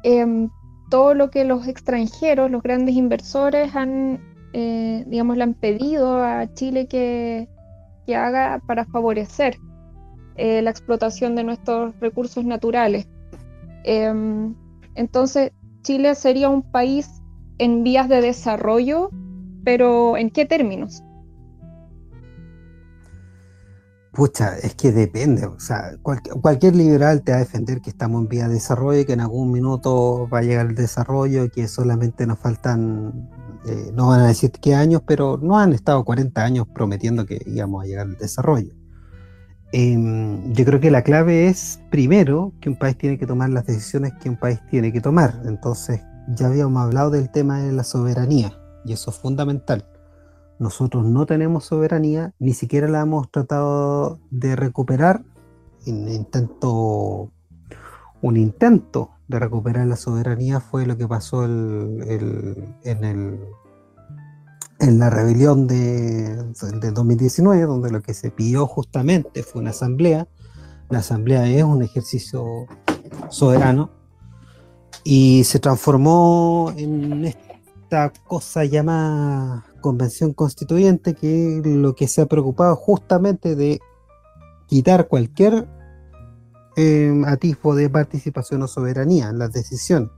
Speaker 6: em, todo lo que los extranjeros, los grandes inversores han, eh, digamos, le han pedido a Chile que, que haga para favorecer eh, la explotación de nuestros recursos naturales. Em, entonces, Chile sería un país en vías de desarrollo, pero ¿en qué términos?
Speaker 3: Pucha, es que depende. O sea, cual- cualquier liberal te va a defender que estamos en vía de desarrollo y que en algún minuto va a llegar el desarrollo, que solamente nos faltan, eh, no van a decir qué años, pero no han estado 40 años prometiendo que íbamos a llegar al desarrollo. Em, yo creo que la clave es, primero, que un país tiene que tomar las decisiones que un país tiene que tomar. Entonces, ya habíamos hablado del tema de la soberanía, y eso es fundamental. Nosotros no tenemos soberanía, ni siquiera la hemos tratado de recuperar. Un intento, un intento de recuperar la soberanía fue lo que pasó el- el- en, el, en la rebelión de, del 2019, donde lo que se pidió justamente fue una asamblea. La asamblea es un ejercicio soberano y se transformó en esta cosa llamada convención constituyente que lo que se ha preocupado justamente de quitar cualquier eh, atisbo de participación o soberanía en las decisiones,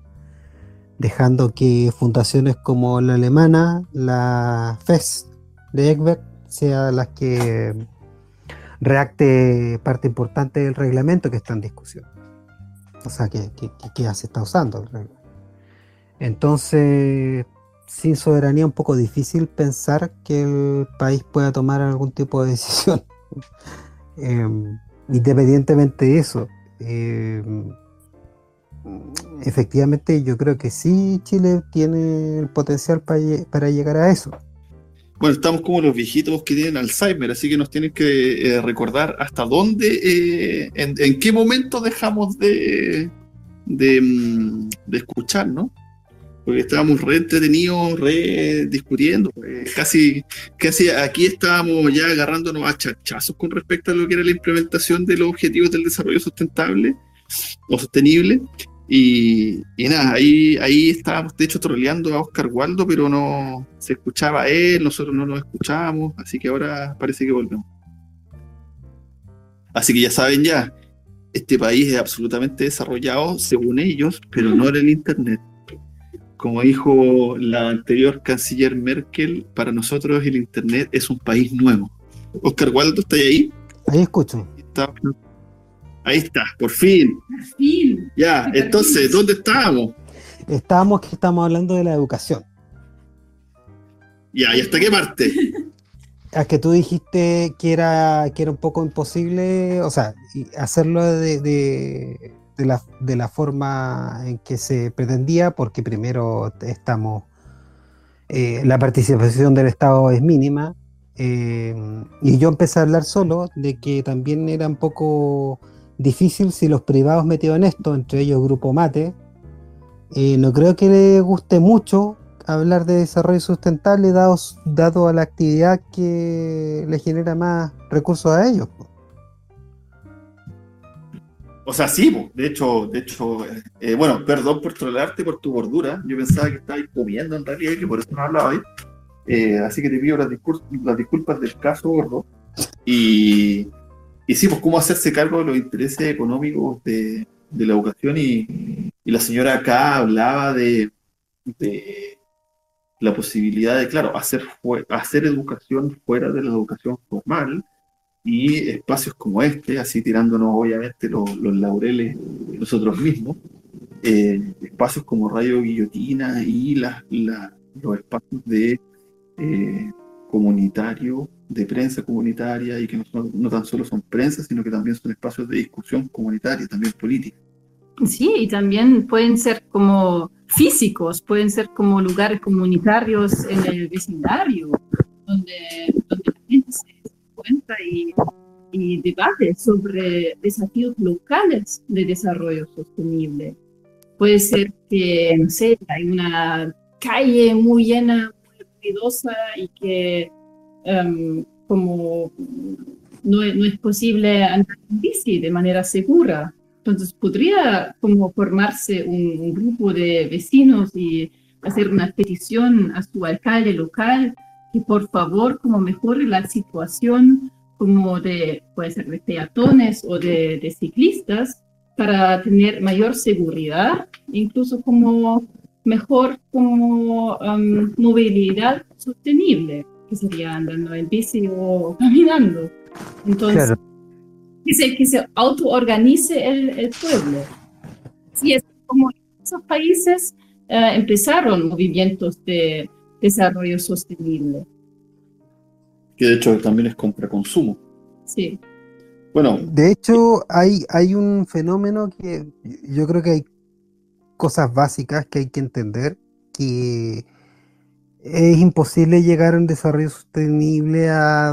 Speaker 3: dejando que fundaciones como la alemana, la FES de Egbert, sean las que reacte parte importante del reglamento que está en discusión. O sea, que, que- que ya se está usando el reglamento. Entonces, sin soberanía un poco difícil pensar que el país pueda tomar algún tipo de decisión. Em, independientemente de eso, em, efectivamente yo creo que sí Chile tiene el potencial para, lle- para llegar a eso.
Speaker 2: Bueno, estamos como los viejitos que tienen Alzheimer, así que nos tienen que eh, recordar hasta dónde, eh, en, en qué momento dejamos de, de, mm, de escuchar, ¿no? Porque estábamos re entretenidos, re discutiendo. eh, casi, casi aquí estábamos ya agarrándonos a chachazos con respecto a lo que era la implementación de los objetivos del desarrollo sustentable o sostenible. Y, nada, ahí, ahí estábamos de hecho troleando a Oscar Waldo, pero no se escuchaba él, nosotros no nos escuchábamos, así que ahora parece que volvemos. Así que ya saben ya, este país es absolutamente desarrollado según ellos, pero no en el Internet. Como dijo la anterior canciller Merkel, para nosotros el Internet es un país nuevo. Oscar Waldo, ¿está ahí?
Speaker 3: Ahí escucho.
Speaker 2: Está- Ahí está, por fin.
Speaker 4: Por fin.
Speaker 2: Ya, entonces. ¿dónde estábamos?
Speaker 3: Estábamos que estamos hablando de la educación.
Speaker 2: Ya, ¿y hasta qué parte?
Speaker 3: Es que tú dijiste que era, que era un poco imposible, o sea, hacerlo de, de- de la, de la forma en que se pretendía, porque primero estamos, eh, la participación del Estado es mínima, eh, y yo empecé a hablar solo de que también era un poco difícil si los privados metidos en esto, entre ellos Grupo Mate, eh, no creo que le guste mucho hablar de desarrollo sustentable dados, dado a la actividad que le genera más recursos a ellos.
Speaker 2: O sea, sí, de hecho, de hecho, eh, eh, bueno, perdón por trolearte por tu gordura. Yo pensaba que estabas comiendo en realidad, que por eso no hablaba ahí. Eh, así que te pido las, las disculpas del caso, gordo. Y, y sí, pues cómo hacerse cargo de los intereses económicos de, de la educación. Y, y la señora acá hablaba de, de la posibilidad de, claro, hacer, hacer educación fuera de la educación formal y espacios como este, así tirándonos obviamente los, los laureles nosotros mismos, eh, espacios como Radio Guillotina y la- la- los espacios de eh, comunitario, de prensa comunitaria y que no, no tan solo son prensa, sino que también son espacios de discusión comunitaria, también política.
Speaker 4: Sí, y también pueden ser como físicos, pueden ser como lugares comunitarios en el vecindario, donde, donde la gente se encuentra y, y debate sobre desafíos locales de desarrollo sostenible. Puede ser que, no sé, hay una calle muy llena, muy ruidosa y que em, como no, no es posible andar en bici de manera segura. Entonces podría como formarse un, un grupo de vecinos y hacer una petición a su alcalde local que por favor como mejore la situación como de, puede ser de peatones o de, de ciclistas para tener mayor seguridad, incluso como mejor como um, movilidad sostenible, que sería andando en bici o caminando. Entonces,
Speaker 3: Claro.
Speaker 4: que se, que se autoorganice el, el pueblo. Sí, es como en esos países eh, empezaron movimientos de desarrollo sostenible.
Speaker 2: Que de hecho también es compra-consumo.
Speaker 4: Sí,
Speaker 2: Bueno,
Speaker 3: De hecho, hay, hay un fenómeno que yo creo que hay cosas básicas que hay que entender, que es imposible llegar a un desarrollo sostenible a,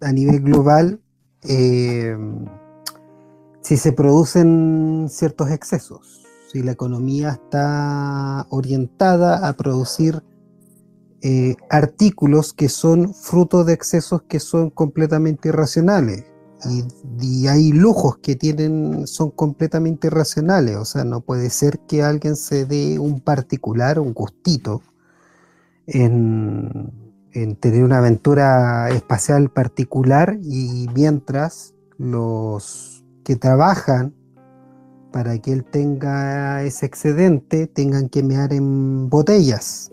Speaker 3: a nivel global eh, si se producen ciertos excesos, si la economía está orientada a producir eh, artículos que son fruto de excesos que son completamente irracionales. Y, hay lujos que tienen, son completamente irracionales. O sea, no puede ser que alguien se dé un particular, un gustito, en, en tener una aventura espacial particular y mientras los que trabajan para que él tenga ese excedente tengan que mear en botellas.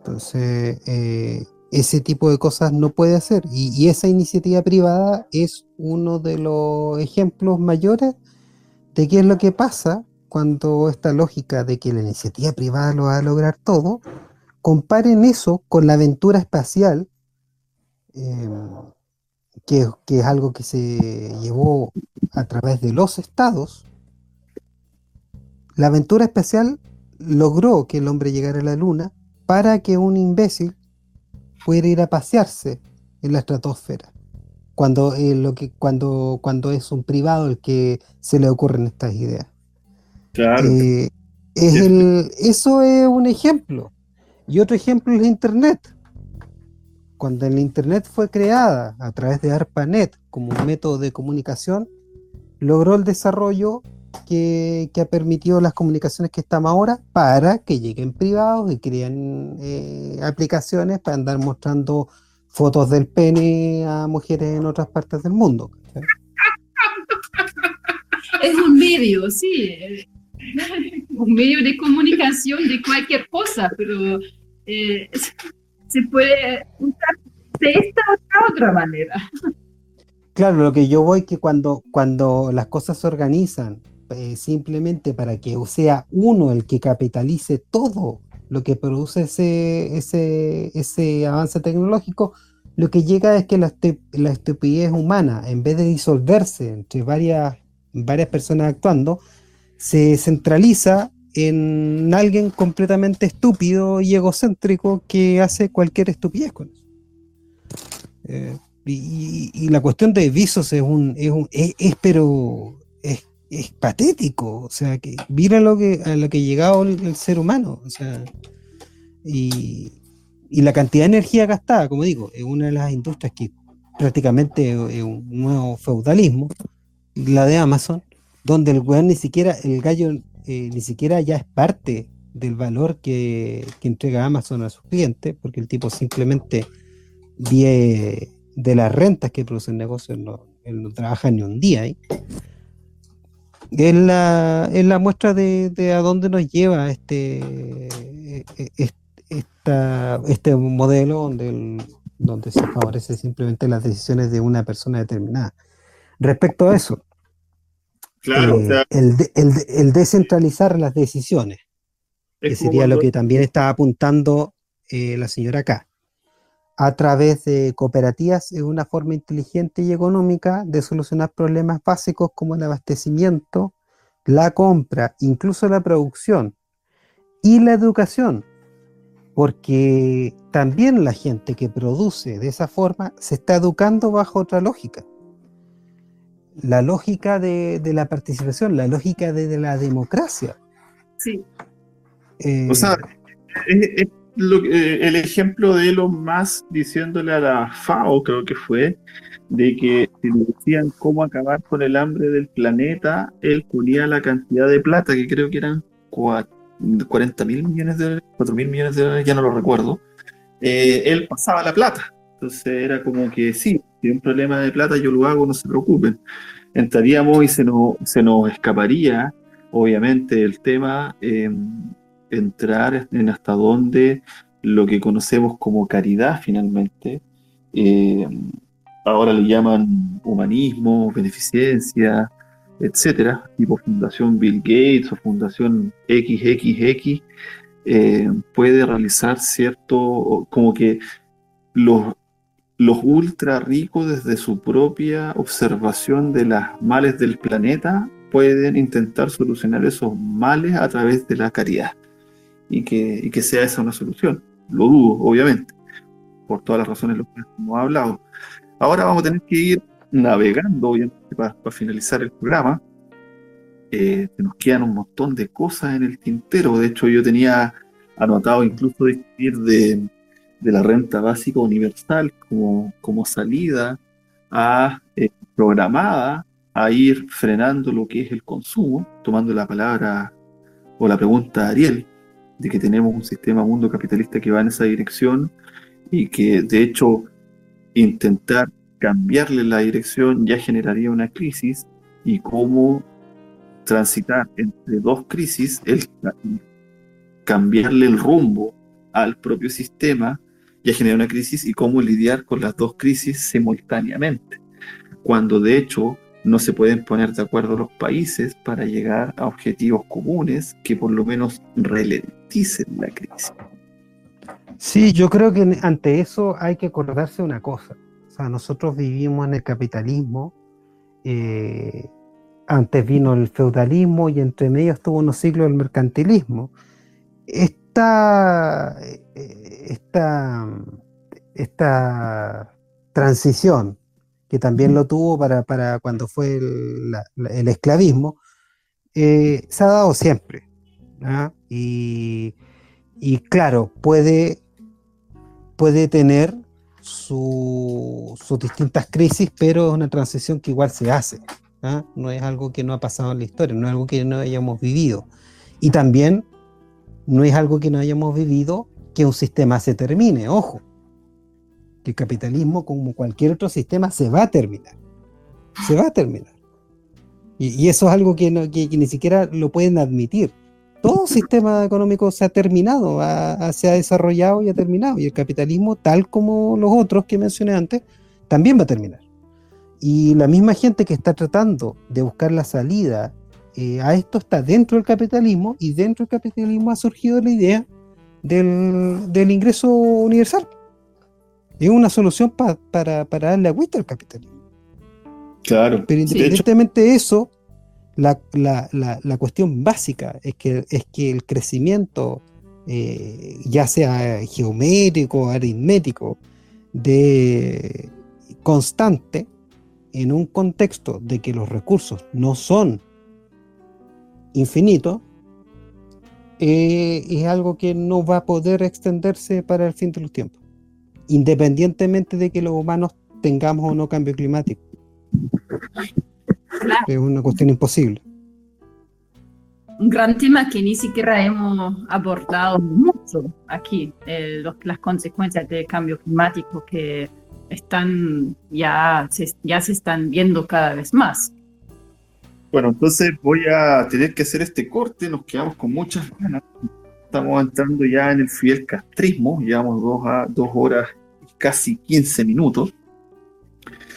Speaker 3: Entonces, eh, ese tipo de cosas no puede hacer. Y, esa iniciativa privada es uno de los ejemplos mayores de qué es lo que pasa cuando esta lógica de que la iniciativa privada lo va a lograr todo, comparen eso con la aventura espacial, eh, que, que es algo que se llevó a través de los estados. La aventura espacial logró que el hombre llegara a la luna para que un imbécil pudiera ir a pasearse en la estratosfera. Cuando, eh, lo que, cuando, cuando es un privado el que se le ocurren estas ideas.
Speaker 2: claro.
Speaker 3: Eh, es el, eso es un ejemplo. Y otro ejemplo es Internet. Cuando la Internet fue creada a través de ARPANET como un método de comunicación, logró el desarrollo que, que ha permitido las comunicaciones que estamos ahora para que lleguen privados y creen eh, aplicaciones para andar mostrando fotos del pene a mujeres en otras partes del mundo.
Speaker 4: es un medio, sí. Un medio de comunicación de cualquier cosa, pero eh, se puede usar de esta u otra manera.
Speaker 3: claro, lo que yo voy que cuando, cuando las cosas se organizan eh, simplemente para que sea uno el que capitalice todo lo que produce ese, ese, ese avance tecnológico, lo que llega es que la, estupidez humana, en vez de disolverse entre varias, varias personas actuando, se centraliza en alguien completamente estúpido y egocéntrico que hace cualquier estupidez con eso. Eh, y, la cuestión de visos es un, es, un, es, pero es, patético, o sea que mira lo que a lo que ha llegado el, ser humano, o sea, y, y, la cantidad de energía gastada, como digo, es una de las industrias que prácticamente es un nuevo feudalismo, la de Amazon, donde el weón ni siquiera, el gallo eh, ni siquiera ya es parte del valor que, que, entrega Amazon a sus clientes, porque el tipo simplemente viene de las rentas que produce el negocio, no, él no trabaja ni un día ahí. Es la, es la muestra de, de, a dónde nos lleva este, este, esta, este modelo donde, donde se favorece simplemente las decisiones de una persona determinada. Respecto a eso, Claro, eh, el, el, el, descentralizar las decisiones, que sería lo que también está apuntando eh, la señora acá. A través de cooperativas es una forma inteligente y económica de solucionar problemas básicos como el abastecimiento, la compra, incluso la producción y la educación, porque también la gente que produce de esa forma se está educando bajo otra lógica la lógica de, la participación, la lógica de, la democracia.
Speaker 4: Sí.
Speaker 2: Eh, o sea, es, el ejemplo de Elon Musk diciéndole a la FAO, creo que fue, de que si le decían cómo acabar con el hambre del planeta, él ponía la cantidad de plata, que creo que eran 40 mil millones de dólares, 4 mil millones de dólares, ya no lo recuerdo. Eh, él pasaba la plata. Entonces era como que sí, si hay un problema de plata yo lo hago, no se preocupen. Entraríamos y se nos, se nos escaparía, obviamente, el tema, em, entrar en hasta dónde lo que conocemos como caridad finalmente, em, ahora le llaman humanismo, beneficencia, etcétera, tipo Fundación Bill Gates o Fundación XXX, em, puede realizar cierto, como que los, los ultra ricos desde su propia observación de las males del planeta pueden intentar solucionar esos males a través de la caridad y que, que sea esa una solución. Lo dudo, obviamente, por todas las razones lo que hemos hablado. Ahora vamos a tener que ir navegando, obviamente, para, finalizar el programa. Eh, nos quedan un montón de cosas en el tintero. De hecho, yo tenía anotado incluso discutir de de la renta básica universal como, como salida a, eh, programada a ir frenando lo que es el consumo, tomando la palabra o la pregunta de Ariel, de que tenemos un sistema mundo capitalista que va en esa dirección y que de hecho intentar cambiarle la dirección ya generaría una crisis y cómo transitar entre dos crisis, el cambiarle el rumbo al propio sistema ya genera una crisis y cómo lidiar con las dos crisis simultáneamente, cuando de hecho no se pueden poner de acuerdo los países para llegar a objetivos comunes que por lo menos ralenticen la crisis.
Speaker 3: Sí, yo creo que ante eso hay que acordarse una cosa. O sea, nosotros vivimos en el capitalismo, eh, antes vino el feudalismo y entre medio estuvo unos siglos del mercantilismo. Esta, esta, esta transición, que también lo tuvo para, para cuando fue el, esclavismo, eh, se ha dado siempre. ¿ah? Y, claro, puede, puede tener sus distintas crisis, pero es una transición que igual se hace. ¿ah? No es algo que no ha pasado en la historia, no es algo que no hayamos vivido. Y también no es algo que no hayamos vivido que un sistema se termine, ojo, que el capitalismo, como cualquier otro sistema, se va a terminar, se va a terminar. Y, eso es algo que, ni siquiera lo pueden admitir. Todo sistema económico se ha terminado, se ha desarrollado y ha terminado. Y el capitalismo, tal como los otros que mencioné antes, también va a terminar. Y la misma gente que está tratando de buscar la salida eh, a esto está dentro del capitalismo y dentro del capitalismo ha surgido la idea del, del ingreso universal. Es una solución pa- para, para darle agüita al capitalismo.
Speaker 2: Claro.
Speaker 3: Pero independientemente de eso, la, la- la- la cuestión básica es que, es que el crecimiento, eh, ya sea geométrico, aritmético, de constante, en un contexto de que los recursos no son infinitos, eh, es algo que no va a poder extenderse para el fin de los tiempos, independientemente de que los humanos tengamos o no cambio climático.
Speaker 4: Claro.
Speaker 3: Es una cuestión imposible.
Speaker 4: Un gran tema que ni siquiera hemos abordado mucho aquí, eh, los- las consecuencias del cambio climático que están ya se, ya se están viendo cada vez más.
Speaker 2: Bueno, entonces voy a tener que hacer este corte, nos quedamos con muchas ganas. Estamos entrando ya en el fiel castrismo, llevamos dos, a, dos horas casi 15 minutos,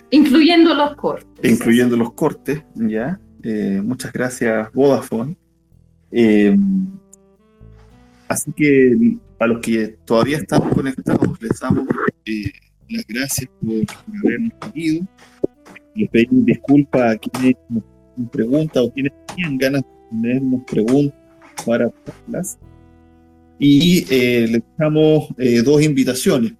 Speaker 4: Incluyendo los cortes.
Speaker 2: incluyendo los cortes, ¿ya? Eh, muchas gracias, Vodafone. Eh, así que a los que todavía estamos conectados, les damos eh, las gracias por, por habernos seguido. Les pedimos disculpas a quienes nos preguntan o quienes tenían ganas de tenernos preguntas para hacerlas. Y eh, les damos eh, dos invitaciones.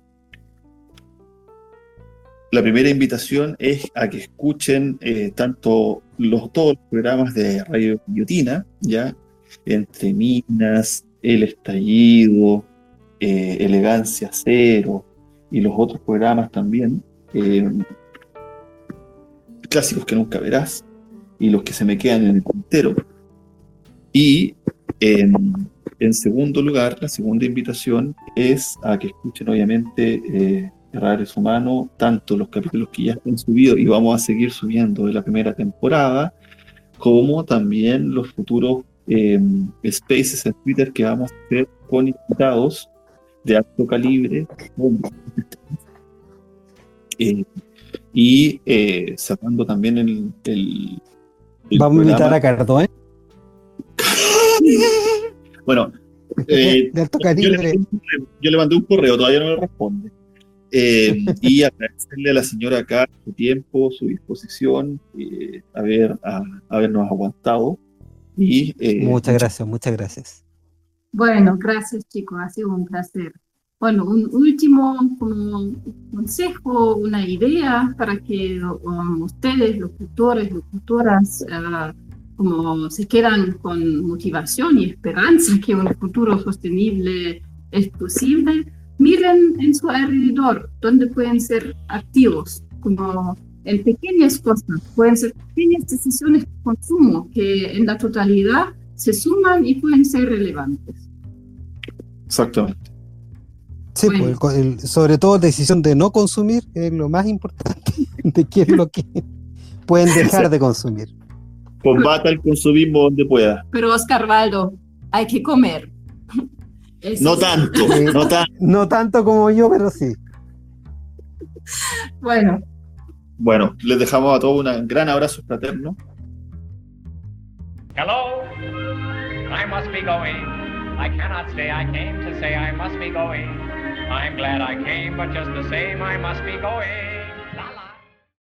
Speaker 2: La primera invitación es a que escuchen eh, tanto los todos los programas de Radio Guillotina, ya entre Minas, El Estallido, eh, Elegancia Cero y los otros programas también, eh, clásicos que nunca verás y los que se me quedan en el tintero. Y en, en segundo lugar, la segunda invitación es a que escuchen obviamente Errar es Humano, tanto los capítulos que ya están subidos y vamos a seguir subiendo de la primera temporada, como también los futuros eh, spaces en Twitter que vamos a hacer con invitados de alto calibre. Eh, y eh, cerrando también el, el, el
Speaker 3: Vamos a invitar a Cardone
Speaker 2: Bueno, eh,
Speaker 3: de alto
Speaker 2: yo, le
Speaker 3: calibre.
Speaker 2: un correo, yo le mandé un correo, todavía no me responde. Eh, y agradecerle a la señora acá su tiempo, su disposición, eh, haber, a- habernos aguantado. Y, eh,
Speaker 3: Muchas gracias, muchas gracias.
Speaker 4: Bueno, gracias chicos, ha sido un placer. Bueno, un último consejo, una idea para que um, ustedes, locutores, locutoras, ah, como se quedan con motivación y esperanza que un futuro sostenible es posible, miren en su alrededor dónde pueden ser activos, como en pequeñas cosas, pueden ser pequeñas decisiones de consumo que en la totalidad se suman y pueden ser relevantes.
Speaker 2: Exactamente.
Speaker 3: Sí,
Speaker 4: Bueno.
Speaker 3: pues, el el- sobre todo decisión de no consumir es lo más importante de qué es lo que pueden dejar de consumir.
Speaker 2: Combata el consumismo donde pueda.
Speaker 4: Pero Oscar Valdo, hay que comer. Eso
Speaker 2: No
Speaker 4: sí.
Speaker 2: tanto, no tanto.
Speaker 3: No tanto como yo, pero sí.
Speaker 4: Bueno,
Speaker 2: Bueno, les dejamos a todos un gran abrazo fraterno.
Speaker 1: Hello? I must be going. I cannot stay. I came to say I must be going. I'm glad I came, but just the same, I must be going.